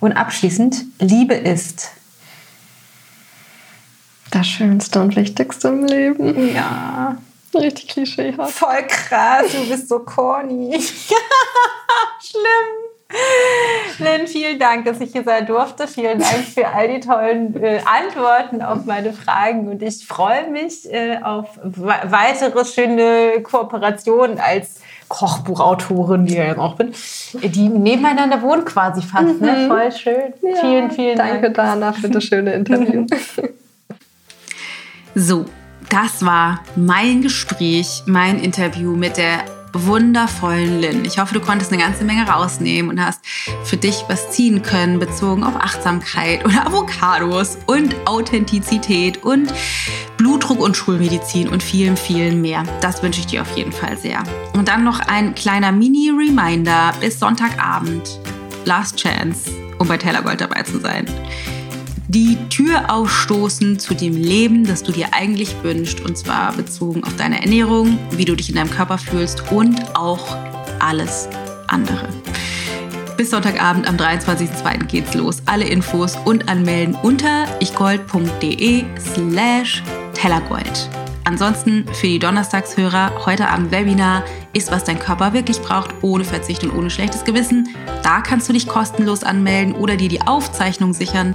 S1: Und abschließend, Liebe ist.
S2: Das Schönste und Wichtigste im Leben.
S3: Ja.
S2: Richtig klischeehaft.
S3: Voll krass, du bist so corny. <laughs> Schlimm. Lynn, vielen Dank, dass ich hier sein durfte. Vielen Dank für all die tollen äh, Antworten auf meine Fragen. Und ich freue mich äh, auf weitere schöne Kooperationen als Kochbuchautorin, die ich ja auch bin. Die nebeneinander wohnen quasi fast. Ne? Mhm. Ne? Voll schön. Ja, vielen, vielen Dank.
S2: Danke, Dana, für das schöne Interview. <laughs>
S1: so, das war mein Gespräch, mein Interview mit der wundervollen Lynn. Ich hoffe, du konntest eine ganze Menge rausnehmen und hast für dich was ziehen können, bezogen auf Achtsamkeit oder <laughs> Avocados und Authentizität und Blutdruck und Schulmedizin und vielen, vielen mehr. Das wünsche ich dir auf jeden Fall sehr. Und dann noch ein kleiner Mini-Reminder bis Sonntagabend. Last Chance, um bei Tellergold dabei zu sein die Tür aufstoßen zu dem Leben, das du dir eigentlich wünschst. Und zwar bezogen auf deine Ernährung, wie du dich in deinem Körper fühlst und auch alles andere. Bis Sonntagabend am 23.02. geht's los. Alle Infos und anmelden unter ichgold.de slash tellergold. Ansonsten für die Donnerstagshörer heute Abend Webinar ist, was dein Körper wirklich braucht, ohne Verzicht und ohne schlechtes Gewissen. Da kannst du dich kostenlos anmelden oder dir die Aufzeichnung sichern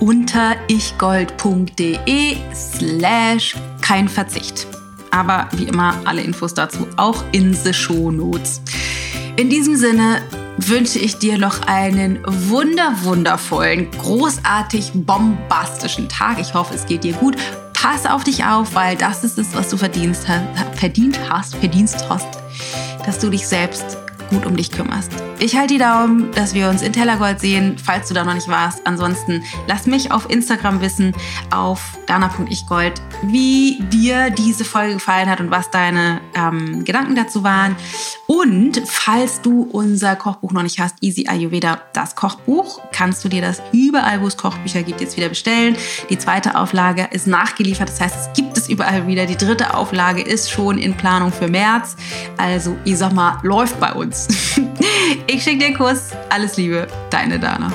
S1: unter ichgold.de slash kein Verzicht. Aber wie immer alle Infos dazu auch in the Show Notes. In diesem Sinne wünsche ich dir noch einen wunder wundervollen, großartig bombastischen Tag. Ich hoffe, es geht dir gut. Pass auf dich auf, weil das ist es, was du verdient hast, verdient hast, verdienst hast, dass du dich selbst gut um dich kümmerst. Ich halte die Daumen, dass wir uns in Tellergold sehen, falls du da noch nicht warst. Ansonsten lass mich auf Instagram wissen, auf dana.ichgold, wie dir diese Folge gefallen hat und was deine ähm, Gedanken dazu waren. Und falls du unser Kochbuch noch nicht hast, Easy Ayurveda, das Kochbuch, kannst du dir das überall, wo es Kochbücher gibt, jetzt wieder bestellen. Die zweite Auflage ist nachgeliefert, das heißt, es gibt es überall wieder. Die dritte Auflage ist schon in Planung für März. Also, ich sag mal, läuft bei uns. <laughs> Ich schicke dir einen Kuss. Alles Liebe, deine Dana.